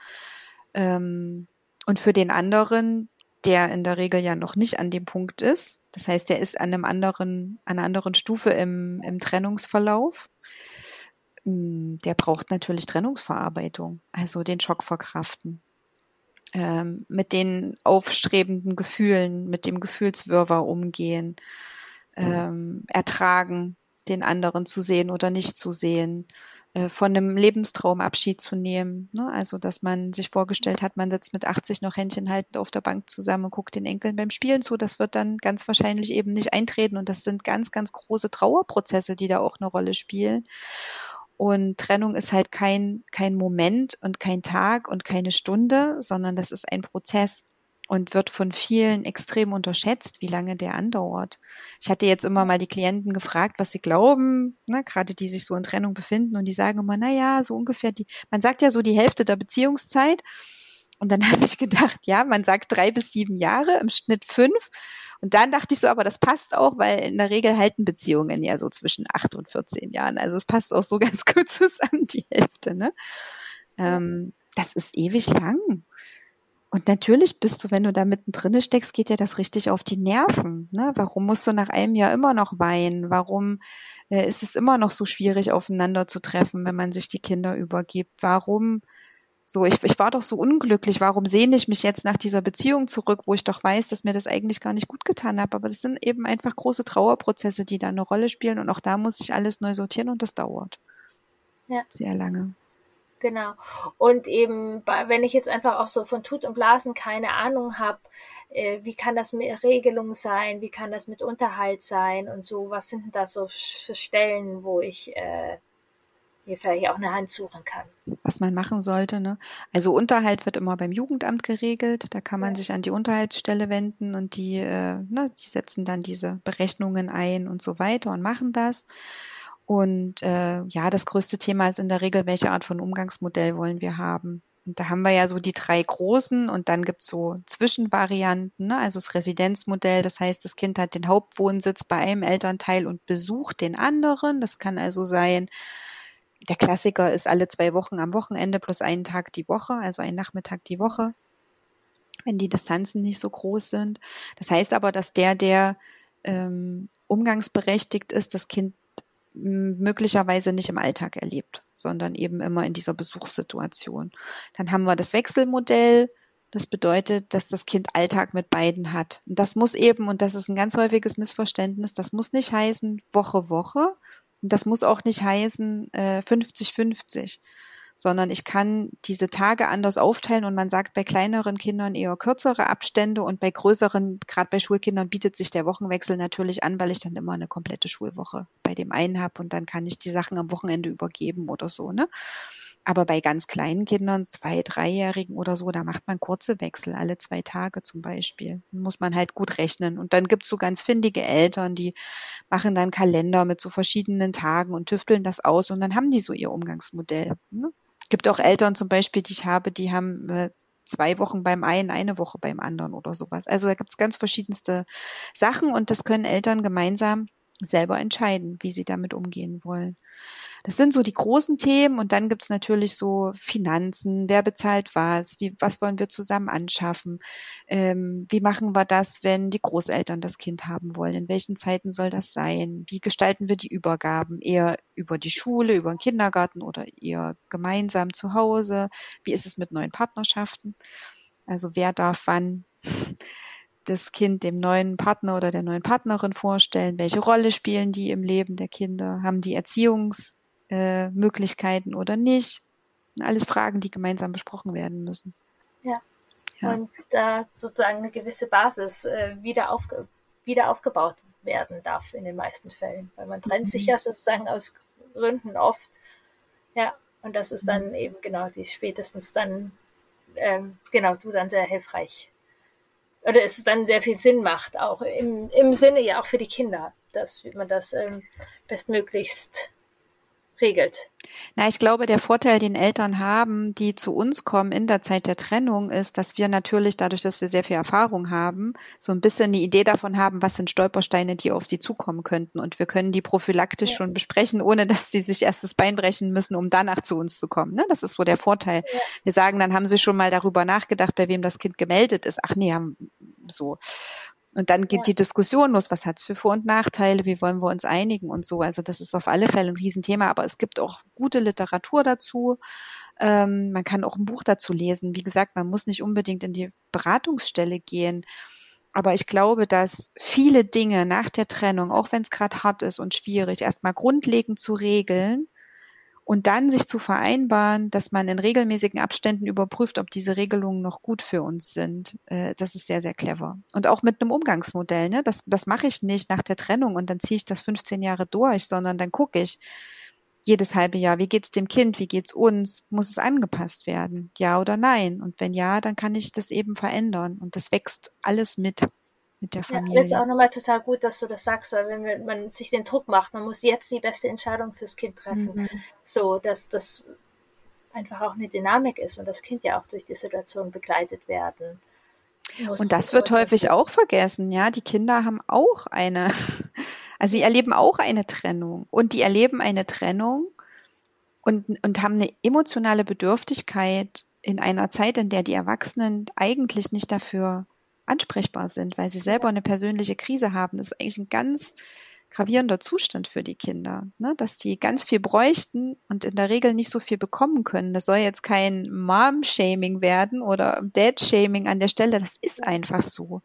Ähm, und für den anderen, der in der Regel ja noch nicht an dem Punkt ist, das heißt, der ist an einem anderen, an einer anderen Stufe im, im Trennungsverlauf, hm, der braucht natürlich Trennungsverarbeitung, also den Schock verkraften. Ähm, mit den aufstrebenden Gefühlen, mit dem Gefühlswirrwarr umgehen, ähm, ertragen, den anderen zu sehen oder nicht zu sehen, äh, von einem Lebenstraum Abschied zu nehmen. Ne? Also, dass man sich vorgestellt hat, man sitzt mit 80 noch Händchen haltend auf der Bank zusammen und guckt den Enkeln beim Spielen zu. Das wird dann ganz wahrscheinlich eben nicht eintreten. Und das sind ganz, ganz große Trauerprozesse, die da auch eine Rolle spielen. Und Trennung ist halt kein, kein Moment und kein Tag und keine Stunde, sondern das ist ein Prozess und wird von vielen extrem unterschätzt, wie lange der andauert. Ich hatte jetzt immer mal die Klienten gefragt, was sie glauben, ne, gerade die sich so in Trennung befinden und die sagen immer, na ja, so ungefähr die, man sagt ja so die Hälfte der Beziehungszeit. Und dann *laughs* habe ich gedacht, ja, man sagt drei bis sieben Jahre, im Schnitt fünf. Und dann dachte ich so, aber das passt auch, weil in der Regel halten Beziehungen ja so zwischen acht und 14 Jahren. Also es passt auch so *laughs* ganz gut zusammen, die Hälfte, ne? Ähm, das ist ewig lang. Und natürlich bist du, wenn du da mittendrin steckst, geht dir das richtig auf die Nerven. Ne? Warum musst du nach einem Jahr immer noch weinen? Warum äh, ist es immer noch so schwierig, aufeinander zu treffen, wenn man sich die Kinder übergibt? Warum so, ich, ich war doch so unglücklich. Warum sehne ich mich jetzt nach dieser Beziehung zurück, wo ich doch weiß, dass mir das eigentlich gar nicht gut getan habe? Aber das sind eben einfach große Trauerprozesse, die da eine Rolle spielen. Und auch da muss ich alles neu sortieren und das dauert. Ja. Sehr lange. Genau. Und eben, wenn ich jetzt einfach auch so von Tut und Blasen keine Ahnung habe, äh, wie kann das mit Regelung sein, wie kann das mit Unterhalt sein und so, was sind denn da so für Stellen, wo ich äh, mir vielleicht auch eine Hand suchen kann. Was man machen sollte, ne? Also Unterhalt wird immer beim Jugendamt geregelt, da kann man ja. sich an die Unterhaltsstelle wenden und die, äh, ne, die setzen dann diese Berechnungen ein und so weiter und machen das. Und äh, ja, das größte Thema ist in der Regel, welche Art von Umgangsmodell wollen wir haben. Und da haben wir ja so die drei großen und dann gibt's so Zwischenvarianten, ne? also das Residenzmodell, das heißt, das Kind hat den Hauptwohnsitz bei einem Elternteil und besucht den anderen. Das kann also sein, der Klassiker ist alle zwei Wochen am Wochenende plus einen Tag die Woche, also ein Nachmittag die Woche, wenn die Distanzen nicht so groß sind. Das heißt aber, dass der, der ähm, umgangsberechtigt ist, das Kind möglicherweise nicht im Alltag erlebt, sondern eben immer in dieser Besuchssituation. Dann haben wir das Wechselmodell. Das bedeutet, dass das Kind Alltag mit beiden hat. Und das muss eben, und das ist ein ganz häufiges Missverständnis, das muss nicht heißen Woche, Woche. Und das muss auch nicht heißen 50-50. Äh, sondern ich kann diese Tage anders aufteilen und man sagt bei kleineren Kindern eher kürzere Abstände und bei größeren, gerade bei Schulkindern, bietet sich der Wochenwechsel natürlich an, weil ich dann immer eine komplette Schulwoche bei dem einen habe und dann kann ich die Sachen am Wochenende übergeben oder so, ne? Aber bei ganz kleinen Kindern, zwei, dreijährigen oder so, da macht man kurze Wechsel, alle zwei Tage zum Beispiel. Muss man halt gut rechnen. Und dann gibt's so ganz findige Eltern, die machen dann Kalender mit so verschiedenen Tagen und tüfteln das aus und dann haben die so ihr Umgangsmodell. Ne? Gibt auch Eltern zum Beispiel, die ich habe, die haben äh, zwei Wochen beim einen, eine Woche beim anderen oder sowas. Also da gibt es ganz verschiedenste Sachen und das können Eltern gemeinsam selber entscheiden, wie sie damit umgehen wollen. Das sind so die großen Themen und dann gibt's natürlich so Finanzen, wer bezahlt was, wie, was wollen wir zusammen anschaffen, ähm, wie machen wir das, wenn die Großeltern das Kind haben wollen, in welchen Zeiten soll das sein, wie gestalten wir die Übergaben, eher über die Schule, über den Kindergarten oder eher gemeinsam zu Hause, wie ist es mit neuen Partnerschaften, also wer darf wann das Kind dem neuen Partner oder der neuen Partnerin vorstellen? Welche Rolle spielen die im Leben der Kinder? Haben die Erziehungsmöglichkeiten äh, oder nicht? Alles Fragen, die gemeinsam besprochen werden müssen. Ja. ja. Und da sozusagen eine gewisse Basis äh, wieder, aufge wieder aufgebaut werden darf in den meisten Fällen. Weil man trennt mhm. sich ja sozusagen aus Gründen oft. Ja, und das ist dann mhm. eben genau die spätestens dann, ähm, genau, du dann sehr hilfreich oder es dann sehr viel Sinn macht, auch im, im Sinne ja auch für die Kinder, dass man das ähm, bestmöglichst regelt. Na, ich glaube, der Vorteil, den Eltern haben, die zu uns kommen in der Zeit der Trennung, ist, dass wir natürlich dadurch, dass wir sehr viel Erfahrung haben, so ein bisschen eine Idee davon haben, was sind Stolpersteine, die auf sie zukommen könnten. Und wir können die prophylaktisch ja. schon besprechen, ohne dass sie sich erst das Bein brechen müssen, um danach zu uns zu kommen. Ne? Das ist so der Vorteil. Ja. Wir sagen, dann haben sie schon mal darüber nachgedacht, bei wem das Kind gemeldet ist. Ach nee, haben so. Und dann geht ja. die Diskussion los, was hat's für Vor- und Nachteile, wie wollen wir uns einigen und so. Also das ist auf alle Fälle ein Riesenthema, aber es gibt auch gute Literatur dazu. Ähm, man kann auch ein Buch dazu lesen. Wie gesagt, man muss nicht unbedingt in die Beratungsstelle gehen. Aber ich glaube, dass viele Dinge nach der Trennung, auch wenn es gerade hart ist und schwierig, erstmal grundlegend zu regeln, und dann sich zu vereinbaren, dass man in regelmäßigen Abständen überprüft, ob diese Regelungen noch gut für uns sind. Äh, das ist sehr, sehr clever. Und auch mit einem Umgangsmodell. Ne? Das, das mache ich nicht nach der Trennung und dann ziehe ich das 15 Jahre durch, sondern dann gucke ich jedes halbe Jahr, wie geht's dem Kind, wie geht's uns, muss es angepasst werden, ja oder nein? Und wenn ja, dann kann ich das eben verändern und das wächst alles mit mit der Familie. Ja, das ist auch nochmal total gut, dass du das sagst, weil wenn man sich den Druck macht, man muss jetzt die beste Entscheidung fürs Kind treffen, mhm. so dass das einfach auch eine Dynamik ist und das Kind ja auch durch die Situation begleitet werden. Muss. Und das wird häufig auch vergessen, ja. Die Kinder haben auch eine, *laughs* also sie erleben auch eine Trennung und die erleben eine Trennung und, und haben eine emotionale Bedürftigkeit in einer Zeit, in der die Erwachsenen eigentlich nicht dafür ansprechbar sind, weil sie selber eine persönliche Krise haben. Das ist eigentlich ein ganz gravierender Zustand für die Kinder, ne? dass die ganz viel bräuchten und in der Regel nicht so viel bekommen können. Das soll jetzt kein Mom-Shaming werden oder Dad-Shaming an der Stelle. Das ist einfach so.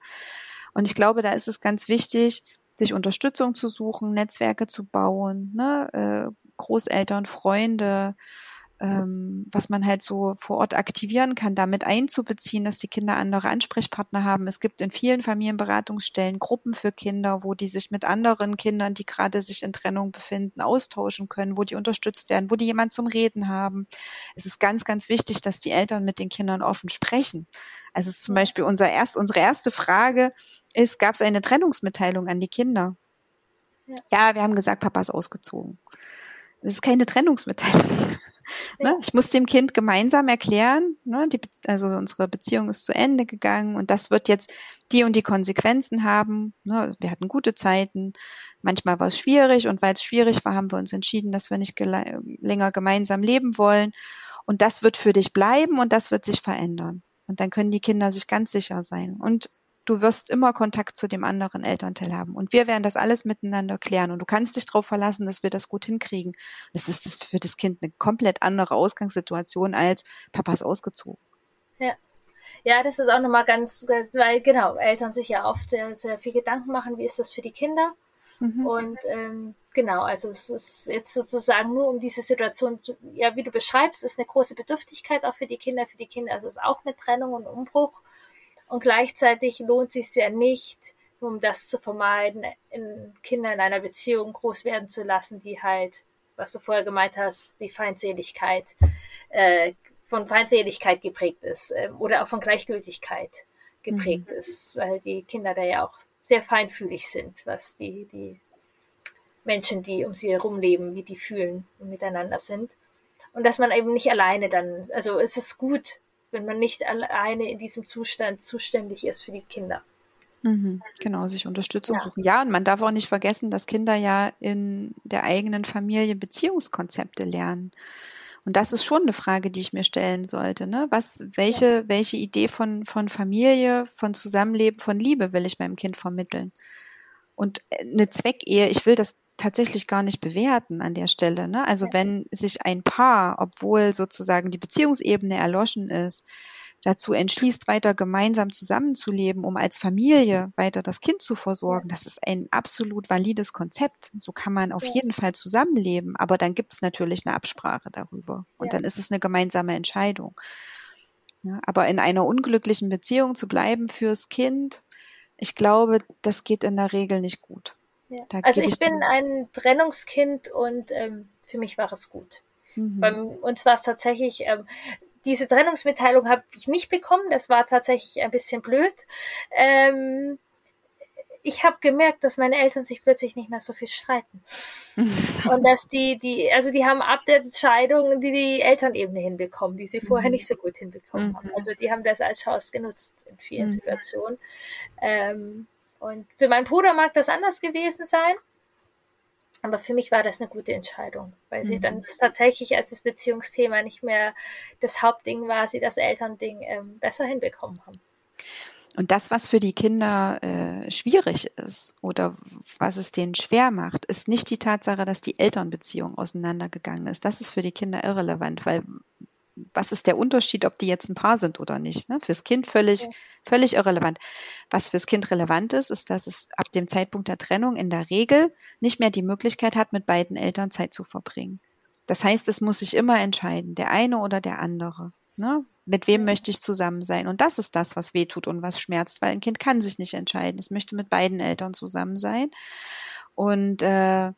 Und ich glaube, da ist es ganz wichtig, sich Unterstützung zu suchen, Netzwerke zu bauen, ne? äh, Großeltern, Freunde, ähm, was man halt so vor Ort aktivieren kann, damit einzubeziehen, dass die Kinder andere Ansprechpartner haben. Es gibt in vielen Familienberatungsstellen Gruppen für Kinder, wo die sich mit anderen Kindern, die gerade sich in Trennung befinden, austauschen können, wo die unterstützt werden, wo die jemand zum Reden haben. Es ist ganz, ganz wichtig, dass die Eltern mit den Kindern offen sprechen. Also zum Beispiel unser erst, unsere erste Frage ist, gab es eine Trennungsmitteilung an die Kinder? Ja. ja, wir haben gesagt, Papa ist ausgezogen. Das ist keine Trennungsmitteilung. *laughs* Ne? Ich muss dem Kind gemeinsam erklären, ne, die, also unsere Beziehung ist zu Ende gegangen und das wird jetzt die und die Konsequenzen haben. Ne? Wir hatten gute Zeiten, manchmal war es schwierig und weil es schwierig war, haben wir uns entschieden, dass wir nicht länger gemeinsam leben wollen. Und das wird für dich bleiben und das wird sich verändern. Und dann können die Kinder sich ganz sicher sein. Und du wirst immer Kontakt zu dem anderen Elternteil haben. Und wir werden das alles miteinander klären. Und du kannst dich darauf verlassen, dass wir das gut hinkriegen. Das ist für das Kind eine komplett andere Ausgangssituation als Papa ist ausgezogen. Ja. Ja, das ist auch nochmal ganz, weil genau, Eltern sich ja oft sehr, sehr viel Gedanken machen, wie ist das für die Kinder? Mhm. Und ähm, genau, also es ist jetzt sozusagen nur um diese Situation, ja, wie du beschreibst, ist eine große Bedürftigkeit auch für die Kinder. Für die Kinder ist es auch eine Trennung und Umbruch. Und gleichzeitig lohnt es sich ja nicht, um das zu vermeiden, in Kinder in einer Beziehung groß werden zu lassen, die halt, was du vorher gemeint hast, die Feindseligkeit, äh, von Feindseligkeit geprägt ist äh, oder auch von Gleichgültigkeit geprägt mhm. ist, weil die Kinder da ja auch sehr feinfühlig sind, was die, die Menschen, die um sie herum leben, wie die fühlen und miteinander sind. Und dass man eben nicht alleine dann, also es ist gut, wenn man nicht alleine in diesem Zustand zuständig ist für die Kinder. Mhm, genau, sich Unterstützung ja. suchen. Ja, und man darf auch nicht vergessen, dass Kinder ja in der eigenen Familie Beziehungskonzepte lernen. Und das ist schon eine Frage, die ich mir stellen sollte. Ne? Was, welche, ja. welche Idee von, von Familie, von Zusammenleben, von Liebe will ich meinem Kind vermitteln? Und äh, eine Zweckehe, ich will das tatsächlich gar nicht bewerten an der Stelle. Ne? Also wenn sich ein Paar, obwohl sozusagen die Beziehungsebene erloschen ist, dazu entschließt, weiter gemeinsam zusammenzuleben, um als Familie weiter das Kind zu versorgen, das ist ein absolut valides Konzept. So kann man auf jeden Fall zusammenleben, aber dann gibt es natürlich eine Absprache darüber und dann ist es eine gemeinsame Entscheidung. Ja, aber in einer unglücklichen Beziehung zu bleiben fürs Kind, ich glaube, das geht in der Regel nicht gut. Ja. Also ich, ich bin ein Trennungskind und ähm, für mich war es gut. Mhm. Bei uns war es tatsächlich, ähm, diese Trennungsmitteilung habe ich nicht bekommen, das war tatsächlich ein bisschen blöd. Ähm, ich habe gemerkt, dass meine Eltern sich plötzlich nicht mehr so viel streiten. *laughs* und dass die, die, also die haben ab der Scheidung die, die Elternebene hinbekommen, die sie vorher mhm. nicht so gut hinbekommen mhm. haben. Also die haben das als Chance genutzt in vielen mhm. Situationen. Ähm, und für meinen Bruder mag das anders gewesen sein. Aber für mich war das eine gute Entscheidung, weil mhm. sie dann tatsächlich, als das Beziehungsthema nicht mehr das Hauptding war, sie das Elternding ähm, besser hinbekommen haben. Und das, was für die Kinder äh, schwierig ist oder was es denen schwer macht, ist nicht die Tatsache, dass die Elternbeziehung auseinandergegangen ist. Das ist für die Kinder irrelevant, weil was ist der Unterschied, ob die jetzt ein Paar sind oder nicht? Ne? Fürs Kind völlig, völlig irrelevant. Was fürs Kind relevant ist, ist, dass es ab dem Zeitpunkt der Trennung in der Regel nicht mehr die Möglichkeit hat, mit beiden Eltern Zeit zu verbringen. Das heißt, es muss sich immer entscheiden, der eine oder der andere. Ne? Mit wem möchte ich zusammen sein? Und das ist das, was weh tut und was schmerzt, weil ein Kind kann sich nicht entscheiden. Es möchte mit beiden Eltern zusammen sein. Und äh,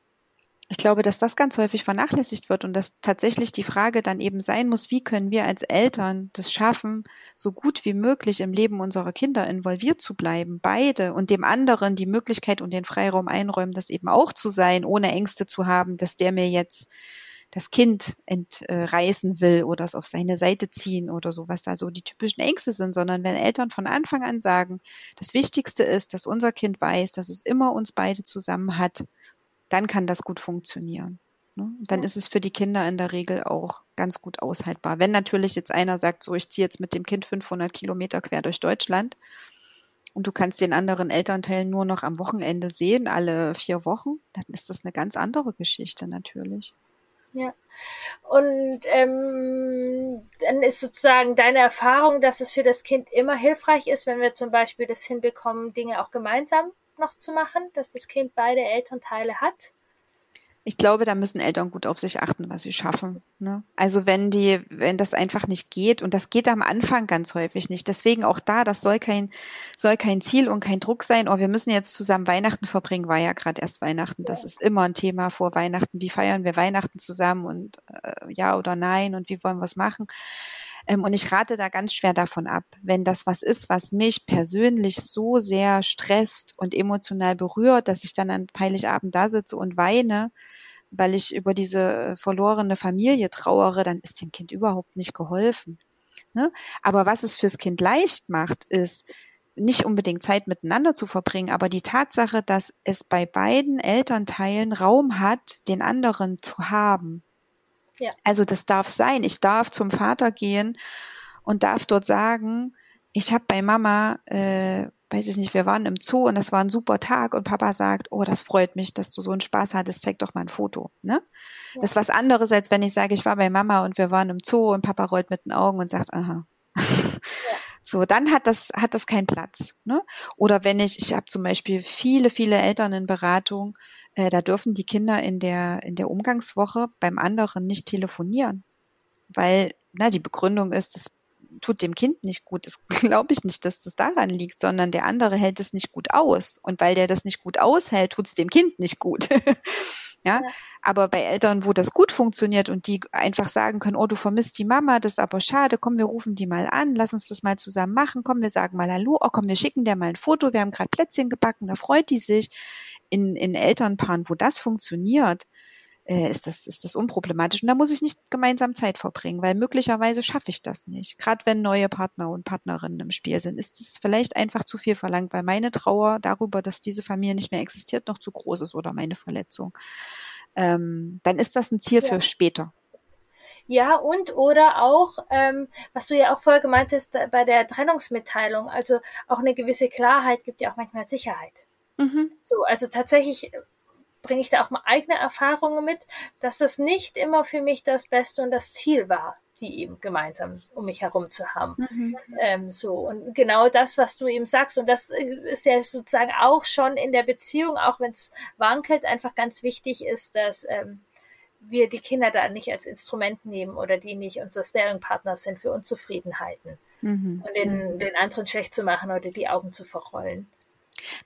ich glaube, dass das ganz häufig vernachlässigt wird und dass tatsächlich die Frage dann eben sein muss, wie können wir als Eltern das schaffen, so gut wie möglich im Leben unserer Kinder involviert zu bleiben, beide und dem anderen die Möglichkeit und den Freiraum einräumen, das eben auch zu sein, ohne Ängste zu haben, dass der mir jetzt das Kind entreißen will oder es auf seine Seite ziehen oder so, was da so die typischen Ängste sind, sondern wenn Eltern von Anfang an sagen, das Wichtigste ist, dass unser Kind weiß, dass es immer uns beide zusammen hat dann kann das gut funktionieren. Ne? Dann ist es für die Kinder in der Regel auch ganz gut aushaltbar. Wenn natürlich jetzt einer sagt, so ich ziehe jetzt mit dem Kind 500 Kilometer quer durch Deutschland und du kannst den anderen Elternteil nur noch am Wochenende sehen, alle vier Wochen, dann ist das eine ganz andere Geschichte natürlich. Ja. Und ähm, dann ist sozusagen deine Erfahrung, dass es für das Kind immer hilfreich ist, wenn wir zum Beispiel das hinbekommen, Dinge auch gemeinsam noch zu machen, dass das Kind beide Elternteile hat? Ich glaube, da müssen Eltern gut auf sich achten, was sie schaffen. Ne? Also wenn die, wenn das einfach nicht geht, und das geht am Anfang ganz häufig nicht. Deswegen auch da, das soll kein, soll kein Ziel und kein Druck sein. Oh, wir müssen jetzt zusammen Weihnachten verbringen, war ja gerade erst Weihnachten. Das ist immer ein Thema vor Weihnachten. Wie feiern wir Weihnachten zusammen und äh, ja oder nein und wie wollen wir es machen? Ähm, und ich rate da ganz schwer davon ab, wenn das was ist, was mich persönlich so sehr stresst und emotional berührt, dass ich dann an Heiligabend da sitze und weine, weil ich über diese äh, verlorene Familie trauere, dann ist dem Kind überhaupt nicht geholfen. Ne? Aber was es fürs Kind leicht macht, ist, nicht unbedingt Zeit miteinander zu verbringen, aber die Tatsache, dass es bei beiden Elternteilen Raum hat, den anderen zu haben. Ja. Also das darf sein. Ich darf zum Vater gehen und darf dort sagen, ich habe bei Mama äh, weiß ich nicht, wir waren im Zoo und das war ein super Tag und Papa sagt, oh, das freut mich, dass du so einen Spaß hattest, zeig doch mal ein Foto. Ne? Ja. Das ist was anderes, als wenn ich sage, ich war bei Mama und wir waren im Zoo und Papa rollt mit den Augen und sagt, aha. Ja. So, dann hat das, hat das keinen Platz. Ne? Oder wenn ich, ich habe zum Beispiel viele, viele Eltern in Beratung, äh, da dürfen die Kinder in der, in der Umgangswoche beim anderen nicht telefonieren. Weil, na, die Begründung ist, das tut dem Kind nicht gut. Das *laughs* glaube ich nicht, dass das daran liegt, sondern der andere hält es nicht gut aus. Und weil der das nicht gut aushält, tut es dem Kind nicht gut. *laughs* ja? ja? aber bei Eltern, wo das gut funktioniert und die einfach sagen können, oh, du vermisst die Mama, das ist aber schade, komm, wir rufen die mal an, lass uns das mal zusammen machen, komm, wir sagen mal Hallo, oh, komm, wir schicken der mal ein Foto, wir haben gerade Plätzchen gebacken, da freut die sich. In, in Elternpaaren, wo das funktioniert, äh, ist, das, ist das unproblematisch. Und da muss ich nicht gemeinsam Zeit verbringen, weil möglicherweise schaffe ich das nicht. Gerade wenn neue Partner und Partnerinnen im Spiel sind, ist es vielleicht einfach zu viel verlangt, weil meine Trauer darüber, dass diese Familie nicht mehr existiert, noch zu groß ist oder meine Verletzung. Ähm, dann ist das ein Ziel ja. für später. Ja, und oder auch, ähm, was du ja auch vorher gemeint hast, bei der Trennungsmitteilung, also auch eine gewisse Klarheit gibt ja auch manchmal Sicherheit. Mhm. So, also tatsächlich bringe ich da auch mal eigene Erfahrungen mit, dass das nicht immer für mich das Beste und das Ziel war, die eben gemeinsam um mich herum zu haben. Mhm. Ähm, so und genau das, was du eben sagst, und das äh, ist ja sozusagen auch schon in der Beziehung, auch wenn es wankelt, einfach ganz wichtig ist, dass ähm, wir die Kinder da nicht als Instrument nehmen oder die nicht unser Sparing-Partner sind für Unzufriedenheiten mhm. und den, mhm. den anderen schlecht zu machen oder die Augen zu verrollen.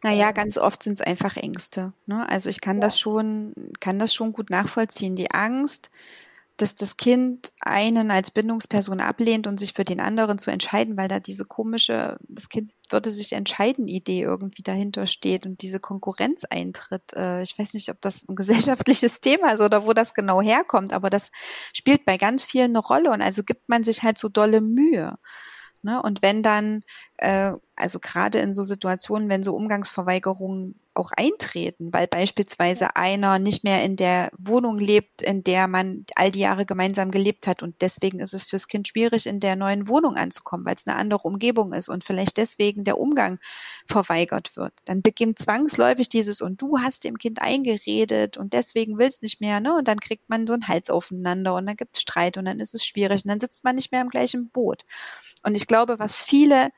Naja, ähm. ganz oft sind es einfach Ängste. Ne? Also ich kann ja. das schon, kann das schon gut nachvollziehen. Die Angst, dass das Kind einen als Bindungsperson ablehnt und sich für den anderen zu entscheiden, weil da diese komische, das Kind würde sich entscheiden, Idee irgendwie dahinter steht und diese Konkurrenz eintritt. Äh, ich weiß nicht, ob das ein *laughs* gesellschaftliches Thema ist oder wo das genau herkommt, aber das spielt bei ganz vielen eine Rolle und also gibt man sich halt so dolle Mühe. Ne? Und wenn dann, äh, also gerade in so Situationen, wenn so Umgangsverweigerungen auch eintreten, weil beispielsweise einer nicht mehr in der Wohnung lebt, in der man all die Jahre gemeinsam gelebt hat und deswegen ist es fürs Kind schwierig, in der neuen Wohnung anzukommen, weil es eine andere Umgebung ist und vielleicht deswegen der Umgang verweigert wird. Dann beginnt zwangsläufig dieses und du hast dem Kind eingeredet und deswegen willst nicht mehr, ne? Und dann kriegt man so einen Hals aufeinander und dann gibt es Streit und dann ist es schwierig und dann sitzt man nicht mehr im gleichen Boot. Und ich glaube, was viele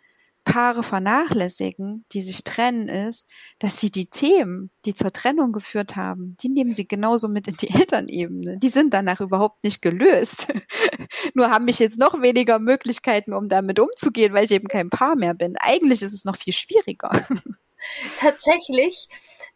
Paare vernachlässigen, die sich trennen, ist, dass sie die Themen, die zur Trennung geführt haben, die nehmen sie genauso mit in die *laughs* Elternebene. Die sind danach überhaupt nicht gelöst. *laughs* Nur haben mich jetzt noch weniger Möglichkeiten, um damit umzugehen, weil ich eben kein Paar mehr bin. Eigentlich ist es noch viel schwieriger. *laughs* Tatsächlich,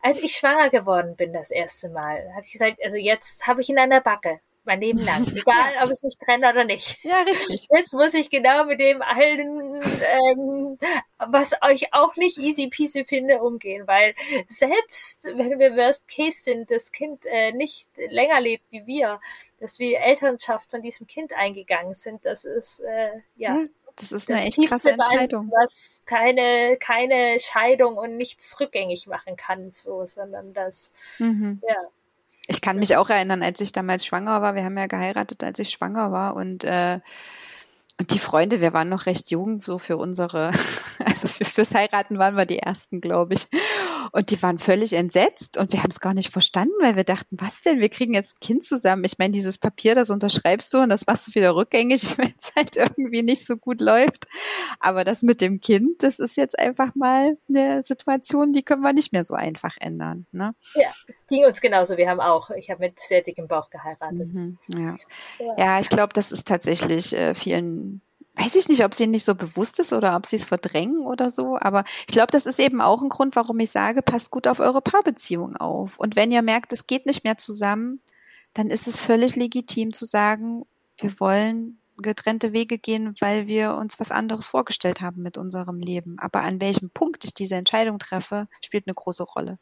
als ich schwanger geworden bin das erste Mal, habe ich gesagt, also jetzt habe ich ihn an der Backe mein Leben lang. *laughs* Egal, ob ich mich trenne oder nicht. Ja, richtig. Jetzt muss ich genau mit dem allen, ähm, was ich auch nicht easy peasy finde, umgehen, weil selbst wenn wir Worst Case sind, das Kind äh, nicht länger lebt wie wir, dass wir Elternschaft von diesem Kind eingegangen sind, das ist, äh, ja. ja. Das ist eine echt krasse Entscheidung. Was keine, keine Scheidung und nichts rückgängig machen kann, so, sondern das, mhm. ja. Ich kann mich auch erinnern, als ich damals schwanger war. Wir haben ja geheiratet, als ich schwanger war und äh, und die Freunde, wir waren noch recht jung, so für unsere, *laughs* also für, fürs Heiraten waren wir die ersten, glaube ich. Und die waren völlig entsetzt und wir haben es gar nicht verstanden, weil wir dachten, was denn? Wir kriegen jetzt ein Kind zusammen. Ich meine, dieses Papier, das unterschreibst du und das machst du wieder rückgängig, *laughs* wenn es halt irgendwie nicht so gut läuft. Aber das mit dem Kind, das ist jetzt einfach mal eine Situation, die können wir nicht mehr so einfach ändern. Ne? Ja, es ging uns genauso. Wir haben auch, ich habe mit sehr dickem Bauch geheiratet. Mhm, ja. ja. ja, ich glaube, das ist tatsächlich äh, vielen weiß ich nicht, ob sie nicht so bewusst ist oder ob sie es verdrängen oder so. Aber ich glaube, das ist eben auch ein Grund, warum ich sage, passt gut auf eure Paarbeziehung auf. Und wenn ihr merkt, es geht nicht mehr zusammen, dann ist es völlig legitim zu sagen, wir wollen getrennte Wege gehen, weil wir uns was anderes vorgestellt haben mit unserem Leben. Aber an welchem Punkt ich diese Entscheidung treffe, spielt eine große Rolle.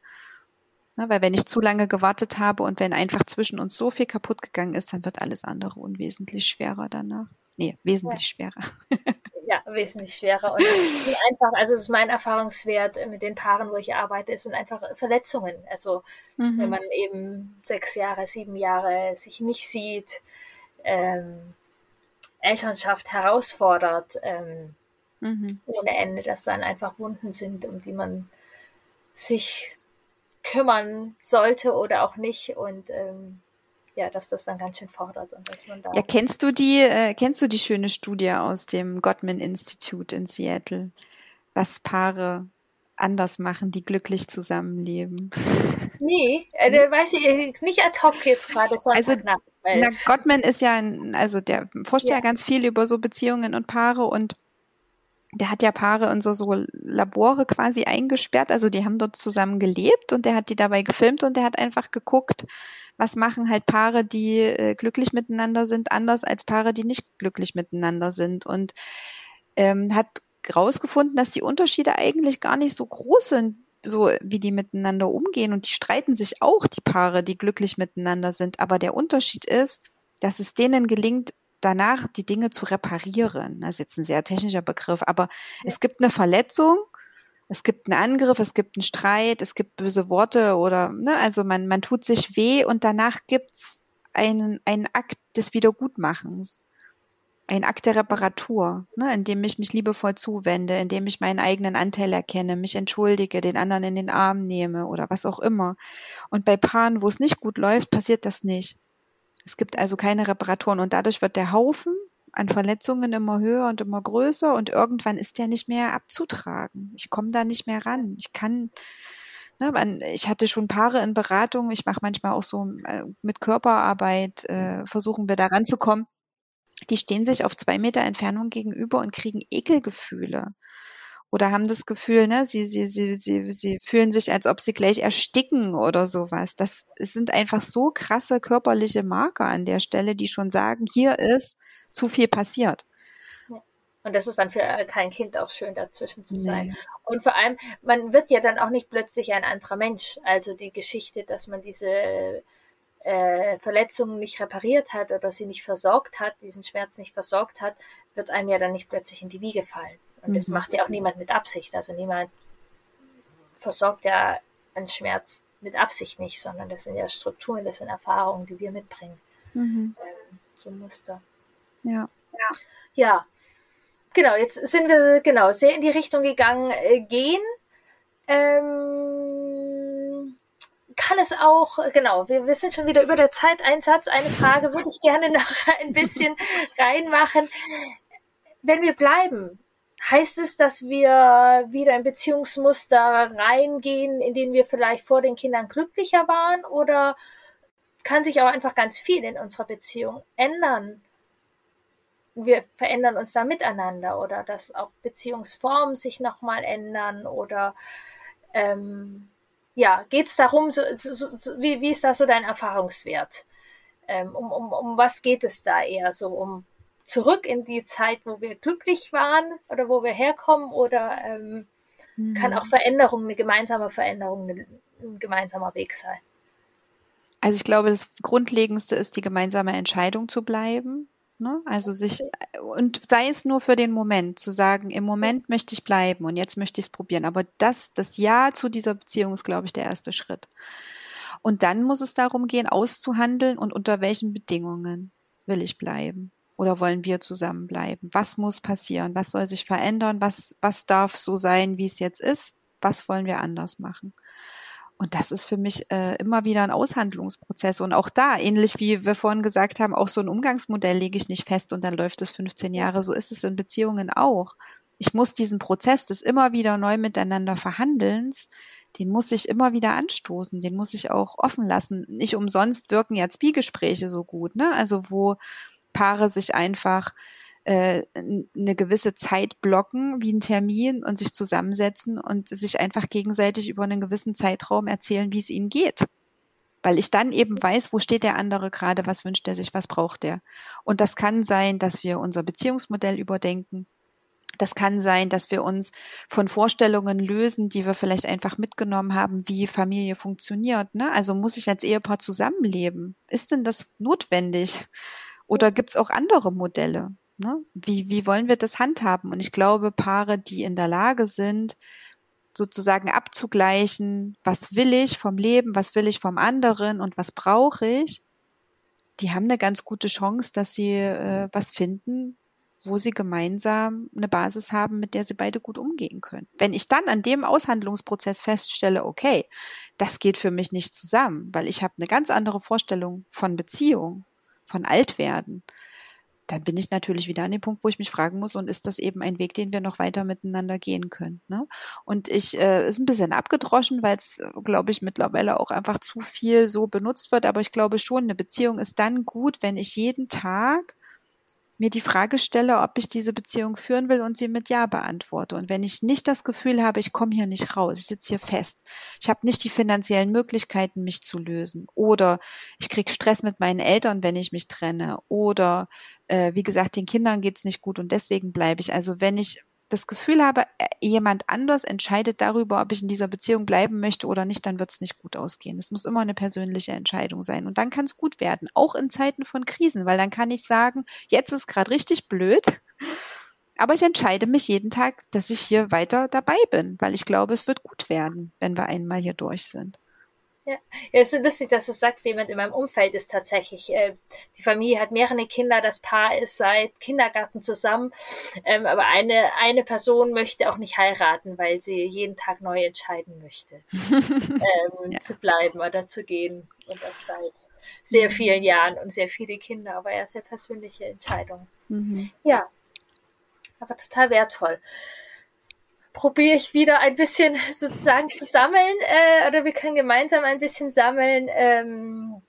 Ne, weil wenn ich zu lange gewartet habe und wenn einfach zwischen uns so viel kaputt gegangen ist, dann wird alles andere unwesentlich schwerer danach. Nee, wesentlich ja. schwerer. *laughs* ja, wesentlich schwerer. Und einfach, also es ist mein Erfahrungswert mit den Paaren, wo ich arbeite, sind einfach Verletzungen. Also mhm. wenn man eben sechs Jahre, sieben Jahre sich nicht sieht, ähm, Elternschaft herausfordert ähm, mhm. ohne Ende, dass dann einfach Wunden sind, um die man sich kümmern sollte oder auch nicht. Und ähm, ja, dass das dann ganz schön fordert und dass man da. Ja, kennst du die, äh, kennst du die schöne Studie aus dem Gottman Institute in Seattle, was Paare anders machen, die glücklich zusammenleben? *laughs* Nee, äh, weiß ich äh, nicht ad hoc jetzt gerade. Also, na, Gottman ist ja, ein, also der forscht ja. ja ganz viel über so Beziehungen und Paare und der hat ja Paare in so, so Labore quasi eingesperrt, also die haben dort zusammen gelebt und der hat die dabei gefilmt und der hat einfach geguckt, was machen halt Paare, die äh, glücklich miteinander sind, anders als Paare, die nicht glücklich miteinander sind und ähm, hat rausgefunden, dass die Unterschiede eigentlich gar nicht so groß sind, so wie die miteinander umgehen und die streiten sich auch, die Paare, die glücklich miteinander sind, aber der Unterschied ist, dass es denen gelingt, danach die Dinge zu reparieren. Das ist jetzt ein sehr technischer Begriff, aber ja. es gibt eine Verletzung, es gibt einen Angriff, es gibt einen Streit, es gibt böse Worte oder, ne, also man, man tut sich weh und danach gibt's einen, einen Akt des Wiedergutmachens. Ein Akt der Reparatur, ne, in dem ich mich liebevoll zuwende, in dem ich meinen eigenen Anteil erkenne, mich entschuldige, den anderen in den Arm nehme oder was auch immer. Und bei Paaren, wo es nicht gut läuft, passiert das nicht. Es gibt also keine Reparaturen und dadurch wird der Haufen an Verletzungen immer höher und immer größer und irgendwann ist der nicht mehr abzutragen. Ich komme da nicht mehr ran. Ich kann, ne, man, ich hatte schon Paare in Beratung. Ich mache manchmal auch so äh, mit Körperarbeit, äh, versuchen wir da ranzukommen. Die stehen sich auf zwei Meter Entfernung gegenüber und kriegen Ekelgefühle oder haben das Gefühl, ne, sie, sie, sie, sie, sie fühlen sich, als ob sie gleich ersticken oder sowas. Das sind einfach so krasse körperliche Marker an der Stelle, die schon sagen, hier ist zu viel passiert. Und das ist dann für kein Kind auch schön, dazwischen zu sein. Nee. Und vor allem, man wird ja dann auch nicht plötzlich ein anderer Mensch. Also die Geschichte, dass man diese äh, Verletzungen nicht repariert hat oder sie nicht versorgt hat, diesen Schmerz nicht versorgt hat, wird einem ja dann nicht plötzlich in die Wiege fallen. Und das mhm. macht ja auch niemand mit Absicht. Also niemand versorgt ja einen Schmerz mit Absicht nicht, sondern das sind ja Strukturen, das sind Erfahrungen, die wir mitbringen. Mhm. Ähm, so Muster. Ja. ja. Ja. Genau, jetzt sind wir genau sehr in die Richtung gegangen, äh, gehen. Ähm, kann es auch, genau, wir, wir sind schon wieder über der Zeit. Ein Satz, eine Frage würde ich gerne *laughs* noch ein bisschen reinmachen. Wenn wir bleiben, Heißt es, dass wir wieder in Beziehungsmuster reingehen, in denen wir vielleicht vor den Kindern glücklicher waren? Oder kann sich auch einfach ganz viel in unserer Beziehung ändern? Wir verändern uns da miteinander oder dass auch Beziehungsformen sich nochmal ändern oder ähm, ja, geht es darum, so, so, so, wie, wie ist da so dein Erfahrungswert? Ähm, um, um, um was geht es da eher so? Um zurück in die Zeit, wo wir glücklich waren oder wo wir herkommen oder ähm, mhm. kann auch Veränderung, eine gemeinsame Veränderung, ein gemeinsamer Weg sein? Also ich glaube, das Grundlegendste ist, die gemeinsame Entscheidung zu bleiben. Ne? Also sich, und sei es nur für den Moment, zu sagen, im Moment möchte ich bleiben und jetzt möchte ich es probieren. Aber das, das Ja zu dieser Beziehung ist, glaube ich, der erste Schritt. Und dann muss es darum gehen, auszuhandeln und unter welchen Bedingungen will ich bleiben oder wollen wir zusammenbleiben? Was muss passieren? Was soll sich verändern? Was, was darf so sein, wie es jetzt ist? Was wollen wir anders machen? Und das ist für mich äh, immer wieder ein Aushandlungsprozess. Und auch da, ähnlich wie wir vorhin gesagt haben, auch so ein Umgangsmodell lege ich nicht fest und dann läuft es 15 Jahre. So ist es in Beziehungen auch. Ich muss diesen Prozess des immer wieder neu miteinander Verhandelns, den muss ich immer wieder anstoßen, den muss ich auch offen lassen. Nicht umsonst wirken ja Zwiegespräche so gut, ne? Also wo Paare sich einfach äh, eine gewisse Zeit blocken, wie ein Termin und sich zusammensetzen und sich einfach gegenseitig über einen gewissen Zeitraum erzählen, wie es ihnen geht. weil ich dann eben weiß, wo steht der andere gerade, was wünscht er sich, was braucht er. Und das kann sein, dass wir unser Beziehungsmodell überdenken. Das kann sein, dass wir uns von Vorstellungen lösen, die wir vielleicht einfach mitgenommen haben, wie Familie funktioniert. Ne? Also muss ich als Ehepaar zusammenleben? Ist denn das notwendig? Oder gibt es auch andere Modelle? Ne? Wie, wie wollen wir das handhaben? Und ich glaube, Paare, die in der Lage sind, sozusagen abzugleichen, was will ich vom Leben, was will ich vom anderen und was brauche ich, die haben eine ganz gute Chance, dass sie äh, was finden, wo sie gemeinsam eine Basis haben, mit der sie beide gut umgehen können. Wenn ich dann an dem Aushandlungsprozess feststelle, okay, das geht für mich nicht zusammen, weil ich habe eine ganz andere Vorstellung von Beziehung, von Altwerden, dann bin ich natürlich wieder an dem Punkt, wo ich mich fragen muss, und ist das eben ein Weg, den wir noch weiter miteinander gehen können? Ne? Und ich äh, ist ein bisschen abgedroschen, weil es, glaube ich, mittlerweile auch einfach zu viel so benutzt wird. Aber ich glaube schon, eine Beziehung ist dann gut, wenn ich jeden Tag mir die Frage stelle, ob ich diese Beziehung führen will und sie mit Ja beantworte. Und wenn ich nicht das Gefühl habe, ich komme hier nicht raus, ich sitze hier fest, ich habe nicht die finanziellen Möglichkeiten, mich zu lösen, oder ich kriege Stress mit meinen Eltern, wenn ich mich trenne, oder äh, wie gesagt, den Kindern geht's nicht gut und deswegen bleibe ich. Also wenn ich das Gefühl habe, äh, jemand anders entscheidet darüber, ob ich in dieser Beziehung bleiben möchte oder nicht, dann wird es nicht gut ausgehen. Es muss immer eine persönliche Entscheidung sein. Und dann kann es gut werden, auch in Zeiten von Krisen, weil dann kann ich sagen, jetzt ist gerade richtig blöd, aber ich entscheide mich jeden Tag, dass ich hier weiter dabei bin, weil ich glaube, es wird gut werden, wenn wir einmal hier durch sind. Ja. ja, es ist lustig, dass du sagst, jemand in meinem Umfeld ist tatsächlich, äh, die Familie hat mehrere Kinder, das Paar ist seit Kindergarten zusammen, ähm, aber eine, eine Person möchte auch nicht heiraten, weil sie jeden Tag neu entscheiden möchte, *laughs* ähm, ja. zu bleiben oder zu gehen. Und das seit sehr vielen Jahren und sehr viele Kinder, aber ja, sehr persönliche Entscheidungen. Mhm. Ja, aber total wertvoll probiere ich wieder ein bisschen *laughs* sozusagen zu sammeln äh, oder wir können gemeinsam ein bisschen sammeln. Ähm,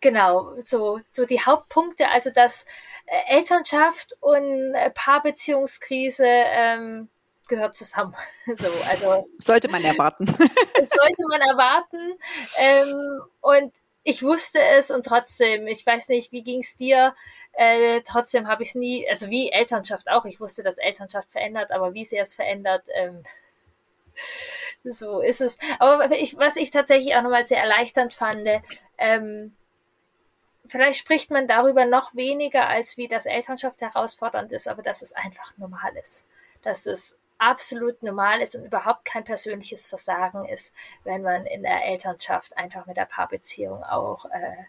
genau, so, so die Hauptpunkte, also dass äh, Elternschaft und äh, Paarbeziehungskrise ähm, gehört zusammen. *laughs* so, also sollte man erwarten. *laughs* sollte man erwarten. Ähm, und ich wusste es und trotzdem, ich weiß nicht, wie ging es dir? Äh, trotzdem habe ich es nie, also wie Elternschaft auch, ich wusste, dass Elternschaft verändert, aber wie sehr es verändert, ähm, *laughs* so ist es. Aber ich, was ich tatsächlich auch nochmal sehr erleichternd fand, ähm, vielleicht spricht man darüber noch weniger, als wie das Elternschaft herausfordernd ist, aber dass es einfach normal ist. Dass es absolut normal ist und überhaupt kein persönliches Versagen ist, wenn man in der Elternschaft einfach mit der Paarbeziehung auch äh,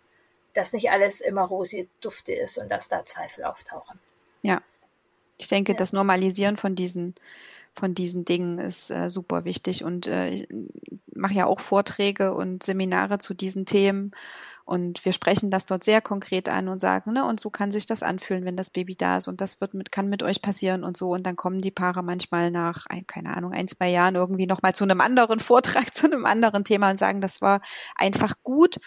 dass nicht alles immer rosi dufte ist und dass da Zweifel auftauchen. Ja. Ich denke, ja. das Normalisieren von diesen von diesen Dingen ist äh, super wichtig und äh, ich mache ja auch Vorträge und Seminare zu diesen Themen und wir sprechen das dort sehr konkret an und sagen, ne, und so kann sich das anfühlen, wenn das Baby da ist und das wird mit, kann mit euch passieren und so. Und dann kommen die Paare manchmal nach, ein, keine Ahnung, ein, zwei Jahren irgendwie nochmal zu einem anderen *laughs* Vortrag, zu einem anderen Thema und sagen, das war einfach gut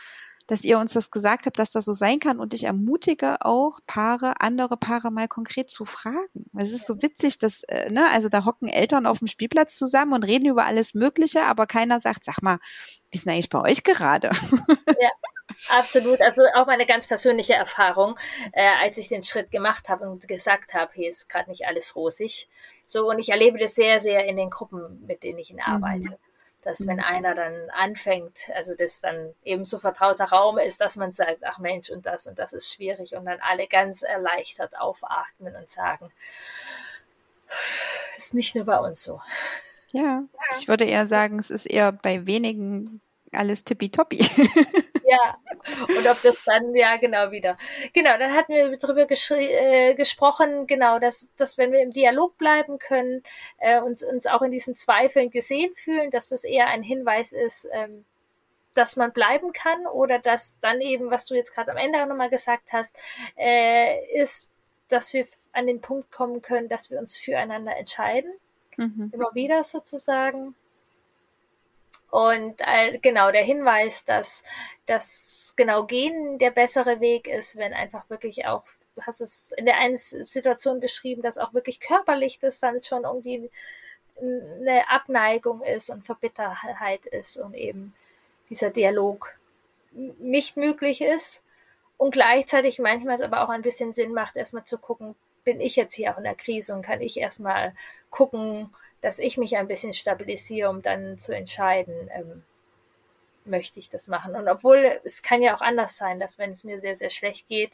dass ihr uns das gesagt habt, dass das so sein kann. Und ich ermutige auch Paare, andere Paare mal konkret zu fragen. Es ist so witzig, dass, äh, ne, also da hocken Eltern auf dem Spielplatz zusammen und reden über alles Mögliche, aber keiner sagt, sag mal, wie ist denn eigentlich bei euch gerade? *laughs* Ja. Absolut, also auch meine ganz persönliche Erfahrung, äh, als ich den Schritt gemacht habe und gesagt habe, hier ist gerade nicht alles rosig. So, und ich erlebe das sehr, sehr in den Gruppen, mit denen ich arbeite. Mhm dass wenn mhm. einer dann anfängt, also das dann eben so vertrauter Raum ist, dass man sagt, ach Mensch, und das und das ist schwierig und dann alle ganz erleichtert aufatmen und sagen, ist nicht nur bei uns so. Ja, ich würde eher sagen, es ist eher bei wenigen alles tippitoppi. *laughs* ja, und ob das dann, ja, genau wieder. Genau, dann hatten wir darüber äh, gesprochen, genau, dass, dass wenn wir im Dialog bleiben können, äh, uns, uns auch in diesen Zweifeln gesehen fühlen, dass das eher ein Hinweis ist, ähm, dass man bleiben kann oder dass dann eben, was du jetzt gerade am Ende auch nochmal gesagt hast, äh, ist, dass wir an den Punkt kommen können, dass wir uns füreinander entscheiden. Mhm. Immer wieder sozusagen. Und äh, genau der Hinweis, dass das genau Gehen der bessere Weg ist, wenn einfach wirklich auch, du hast es in der einen Situation beschrieben, dass auch wirklich körperlich das dann schon irgendwie eine Abneigung ist und Verbitterheit ist und eben dieser Dialog nicht möglich ist. Und gleichzeitig manchmal es aber auch ein bisschen Sinn macht, erstmal zu gucken, bin ich jetzt hier auch in der Krise und kann ich erstmal gucken, dass ich mich ein bisschen stabilisiere, um dann zu entscheiden, ähm, möchte ich das machen. Und obwohl es kann ja auch anders sein, dass wenn es mir sehr, sehr schlecht geht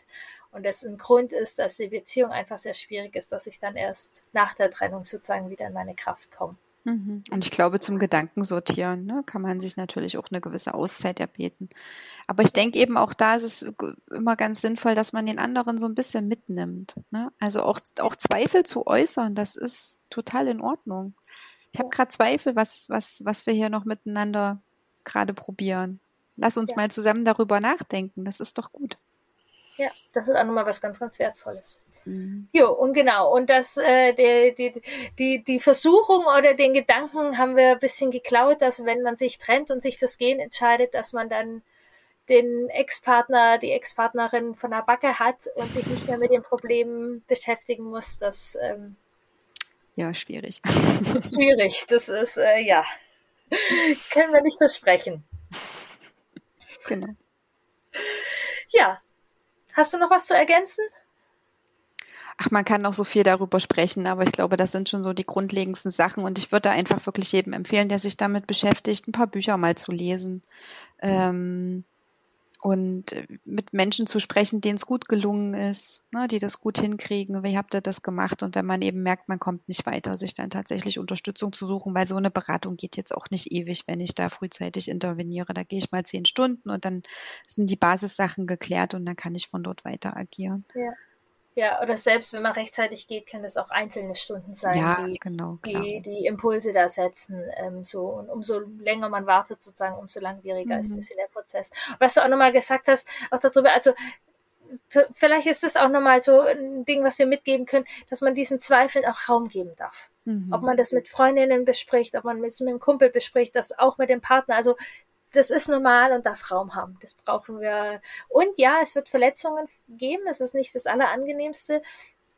und das ein Grund ist, dass die Beziehung einfach sehr schwierig ist, dass ich dann erst nach der Trennung sozusagen wieder in meine Kraft komme. Mhm. Und ich glaube, zum Gedankensortieren ne, kann man sich natürlich auch eine gewisse Auszeit erbeten. Aber ich denke eben auch da ist es immer ganz sinnvoll, dass man den anderen so ein bisschen mitnimmt. Ne? Also auch, auch Zweifel zu äußern, das ist total in Ordnung. Ich habe gerade Zweifel, was, was, was wir hier noch miteinander gerade probieren. Lass uns ja. mal zusammen darüber nachdenken. Das ist doch gut. Ja, das ist auch nochmal was ganz, ganz Wertvolles. Mhm. Jo, und genau, und das, äh, die, die, die, die Versuchung oder den Gedanken haben wir ein bisschen geklaut, dass wenn man sich trennt und sich fürs Gehen entscheidet, dass man dann den Ex-Partner, die Ex-Partnerin von der Backe hat und sich nicht mehr mit den Problemen beschäftigen muss, das ähm, ja schwierig. ist schwierig. Das ist äh, ja *laughs* können wir nicht versprechen. Genau. Ja. Hast du noch was zu ergänzen? Ach, man kann noch so viel darüber sprechen, aber ich glaube, das sind schon so die grundlegendsten Sachen und ich würde einfach wirklich jedem empfehlen, der sich damit beschäftigt, ein paar Bücher mal zu lesen. Ähm, und äh, mit Menschen zu sprechen, denen es gut gelungen ist, ne, die das gut hinkriegen, wie habt ihr das gemacht? Und wenn man eben merkt, man kommt nicht weiter, sich dann tatsächlich Unterstützung zu suchen, weil so eine Beratung geht jetzt auch nicht ewig, wenn ich da frühzeitig interveniere. Da gehe ich mal zehn Stunden und dann sind die Basissachen geklärt und dann kann ich von dort weiter agieren. Ja. Ja, oder selbst wenn man rechtzeitig geht, können das auch einzelne Stunden sein, ja, die, genau, die, die Impulse da setzen. Ähm, so und umso länger man wartet, sozusagen, umso langwieriger mhm. ist ein bisschen der Prozess. Was du auch nochmal gesagt hast, auch darüber, also vielleicht ist das auch nochmal so ein Ding, was wir mitgeben können, dass man diesen Zweifeln auch Raum geben darf. Mhm. Ob man das mit Freundinnen bespricht, ob man es mit einem Kumpel bespricht, das auch mit dem Partner. Also das ist normal und darf Raum haben. Das brauchen wir. Und ja, es wird Verletzungen geben. Es ist nicht das Allerangenehmste.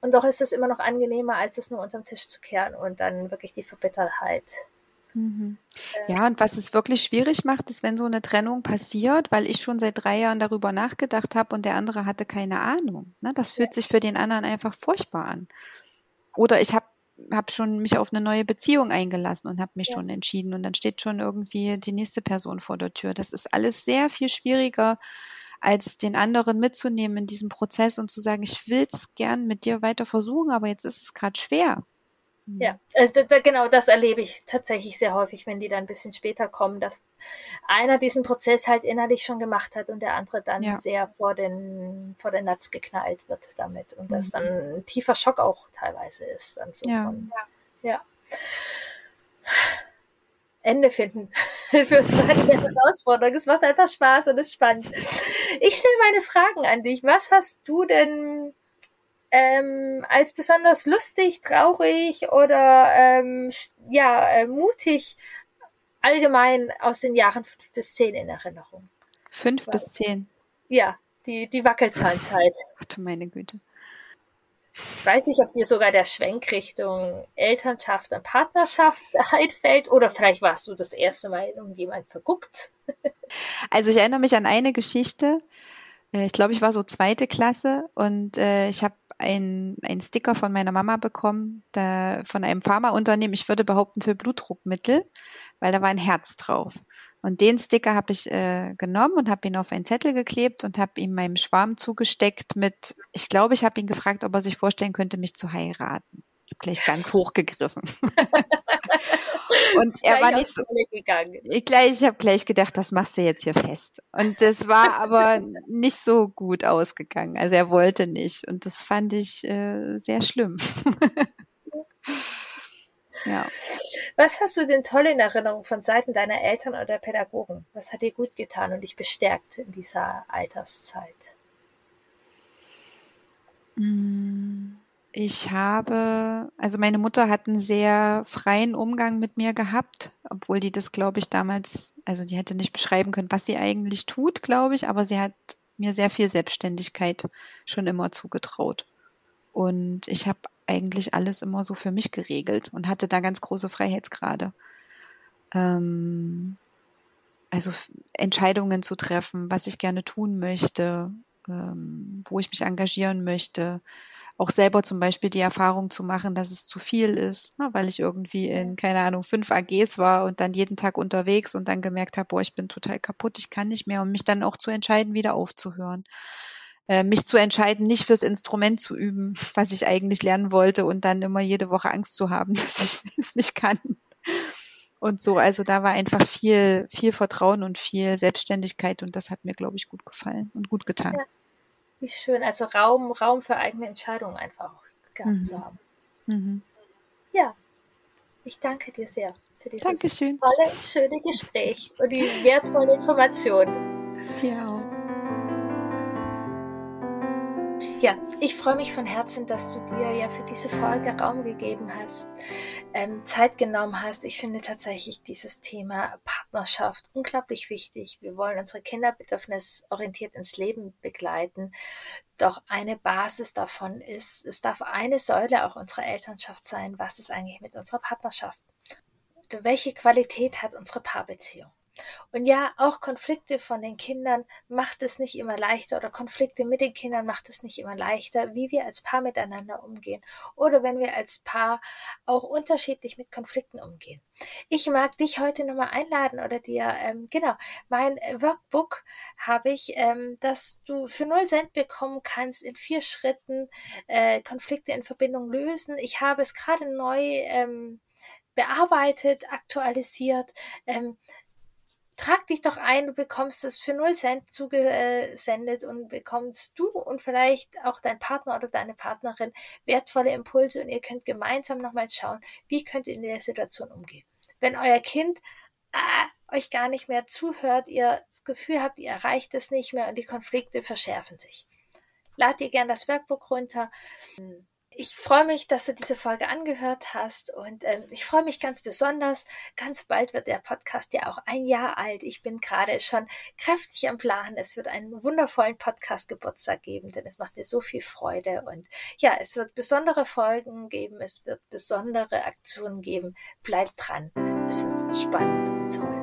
Und doch ist es immer noch angenehmer, als es nur unterm Tisch zu kehren und dann wirklich die Verbittertheit. Mhm. Äh, ja, und was es wirklich schwierig macht, ist, wenn so eine Trennung passiert, weil ich schon seit drei Jahren darüber nachgedacht habe und der andere hatte keine Ahnung. Ne? Das fühlt ja. sich für den anderen einfach furchtbar an. Oder ich habe habe schon mich auf eine neue Beziehung eingelassen und habe mich ja. schon entschieden und dann steht schon irgendwie die nächste Person vor der Tür. Das ist alles sehr viel schwieriger, als den anderen mitzunehmen in diesem Prozess und zu sagen, ich will es gern mit dir weiter versuchen, aber jetzt ist es gerade schwer. Mhm. Ja, also da, genau das erlebe ich tatsächlich sehr häufig, wenn die dann ein bisschen später kommen, dass einer diesen Prozess halt innerlich schon gemacht hat und der andere dann ja. sehr vor den, vor den Natz geknallt wird damit. Und das mhm. dann ein tiefer Schock auch teilweise ist. Dann so ja. Von, ja. ja. Ende finden *laughs* für uns war eine Herausforderung. Es macht einfach Spaß und ist spannend. Ich stelle meine Fragen an dich. Was hast du denn ähm, als besonders lustig, traurig oder ähm, ja, äh, mutig allgemein aus den Jahren fünf bis zehn in Erinnerung. Fünf bis zehn? Ja, die, die Wackelzahlenzeit. *laughs* Ach du meine Güte. Ich weiß nicht, ob dir sogar der Schwenk Richtung Elternschaft und Partnerschaft *laughs* einfällt oder vielleicht warst du das erste Mal in jemand verguckt. *laughs* Also ich erinnere mich an eine Geschichte. Äh, ich glaube, ich war so zweite Klasse und äh, ich habe ein, ein Sticker von meiner Mama bekommen, da, von einem Pharmaunternehmen, ich würde behaupten für Blutdruckmittel, weil da war ein Herz drauf. Und den Sticker habe ich äh, genommen und habe ihn auf einen Zettel geklebt und habe ihm meinem Schwarm zugesteckt mit, ich glaube, ich habe ihn gefragt, ob er sich vorstellen könnte, mich zu heiraten gleich ganz hochgegriffen. *laughs* und er war nicht so. Ich, gleich, ich habe gleich gedacht, das machst du jetzt hier fest. Und das war *laughs* aber nicht so gut ausgegangen. Also er wollte nicht. Und das fand ich äh, sehr schlimm. *laughs* ja. Was hast du denn toll in Erinnerung von Seiten deiner Eltern oder Pädagogen? Was hat dir gut getan und dich bestärkt in dieser Alterszeit? Mm. Ich habe, also meine Mutter hat einen sehr freien Umgang mit mir gehabt, obwohl die das, glaube ich, damals, also die hätte nicht beschreiben können, was sie eigentlich tut, glaube ich, aber sie hat mir sehr viel Selbstständigkeit schon immer zugetraut. Und ich habe eigentlich alles immer so für mich geregelt und hatte da ganz große Freiheitsgrade. Ähm, also Entscheidungen zu treffen, was ich gerne tun möchte, ähm, wo ich mich engagieren möchte. Auch selber zum Beispiel die Erfahrung zu machen, dass es zu viel ist, ne, weil ich irgendwie in, keine Ahnung, fünf AGs war und dann jeden Tag unterwegs und dann gemerkt habe, boah, ich bin total kaputt, ich kann nicht mehr und mich dann auch zu entscheiden, wieder aufzuhören. Äh, mich zu entscheiden, nicht fürs Instrument zu üben, *laughs* was ich eigentlich lernen wollte und dann immer jede Woche Angst zu haben, *laughs* dass ich es nicht kann. Und so, also da war einfach viel, viel Vertrauen und viel Selbstständigkeit und das hat mir, glaube ich, gut gefallen und gut getan. Wie schön, also Raum, Raum für eigene Entscheidungen einfach gehabt mhm. zu haben. Mhm. Ja, ich danke dir sehr für dieses Dankeschön. tolle, schöne Gespräch und die wertvolle Information. Dir auch. Ja, ich freue mich von Herzen, dass du dir ja für diese Folge Raum gegeben hast, ähm, Zeit genommen hast. Ich finde tatsächlich dieses Thema Partnerschaft unglaublich wichtig. Wir wollen unsere Kinder bedürfnisorientiert ins Leben begleiten. Doch eine Basis davon ist, es darf eine Säule auch unserer Elternschaft sein. Was ist eigentlich mit unserer Partnerschaft? Welche Qualität hat unsere Paarbeziehung? Und ja, auch Konflikte von den Kindern macht es nicht immer leichter oder Konflikte mit den Kindern macht es nicht immer leichter, wie wir als Paar miteinander umgehen oder wenn wir als Paar auch unterschiedlich mit Konflikten umgehen. Ich mag dich heute nochmal einladen oder dir, ähm, genau, mein Workbook habe ich, ähm, dass du für null Cent bekommen kannst in vier Schritten äh, Konflikte in Verbindung lösen. Ich habe es gerade neu ähm, bearbeitet, aktualisiert. Ähm, trag dich doch ein, du bekommst es für 0 Cent zugesendet und bekommst du und vielleicht auch dein Partner oder deine Partnerin wertvolle Impulse und ihr könnt gemeinsam nochmal schauen, wie könnt ihr in der Situation umgehen. Wenn euer Kind äh, euch gar nicht mehr zuhört, ihr das Gefühl habt, ihr erreicht es nicht mehr und die Konflikte verschärfen sich. Lad ihr gern das Workbook runter ich freue mich, dass du diese Folge angehört hast und ähm, ich freue mich ganz besonders. Ganz bald wird der Podcast ja auch ein Jahr alt. Ich bin gerade schon kräftig am Plan. Es wird einen wundervollen Podcast-Geburtstag geben, denn es macht mir so viel Freude und ja, es wird besondere Folgen geben, es wird besondere Aktionen geben. Bleibt dran. Es wird spannend und toll.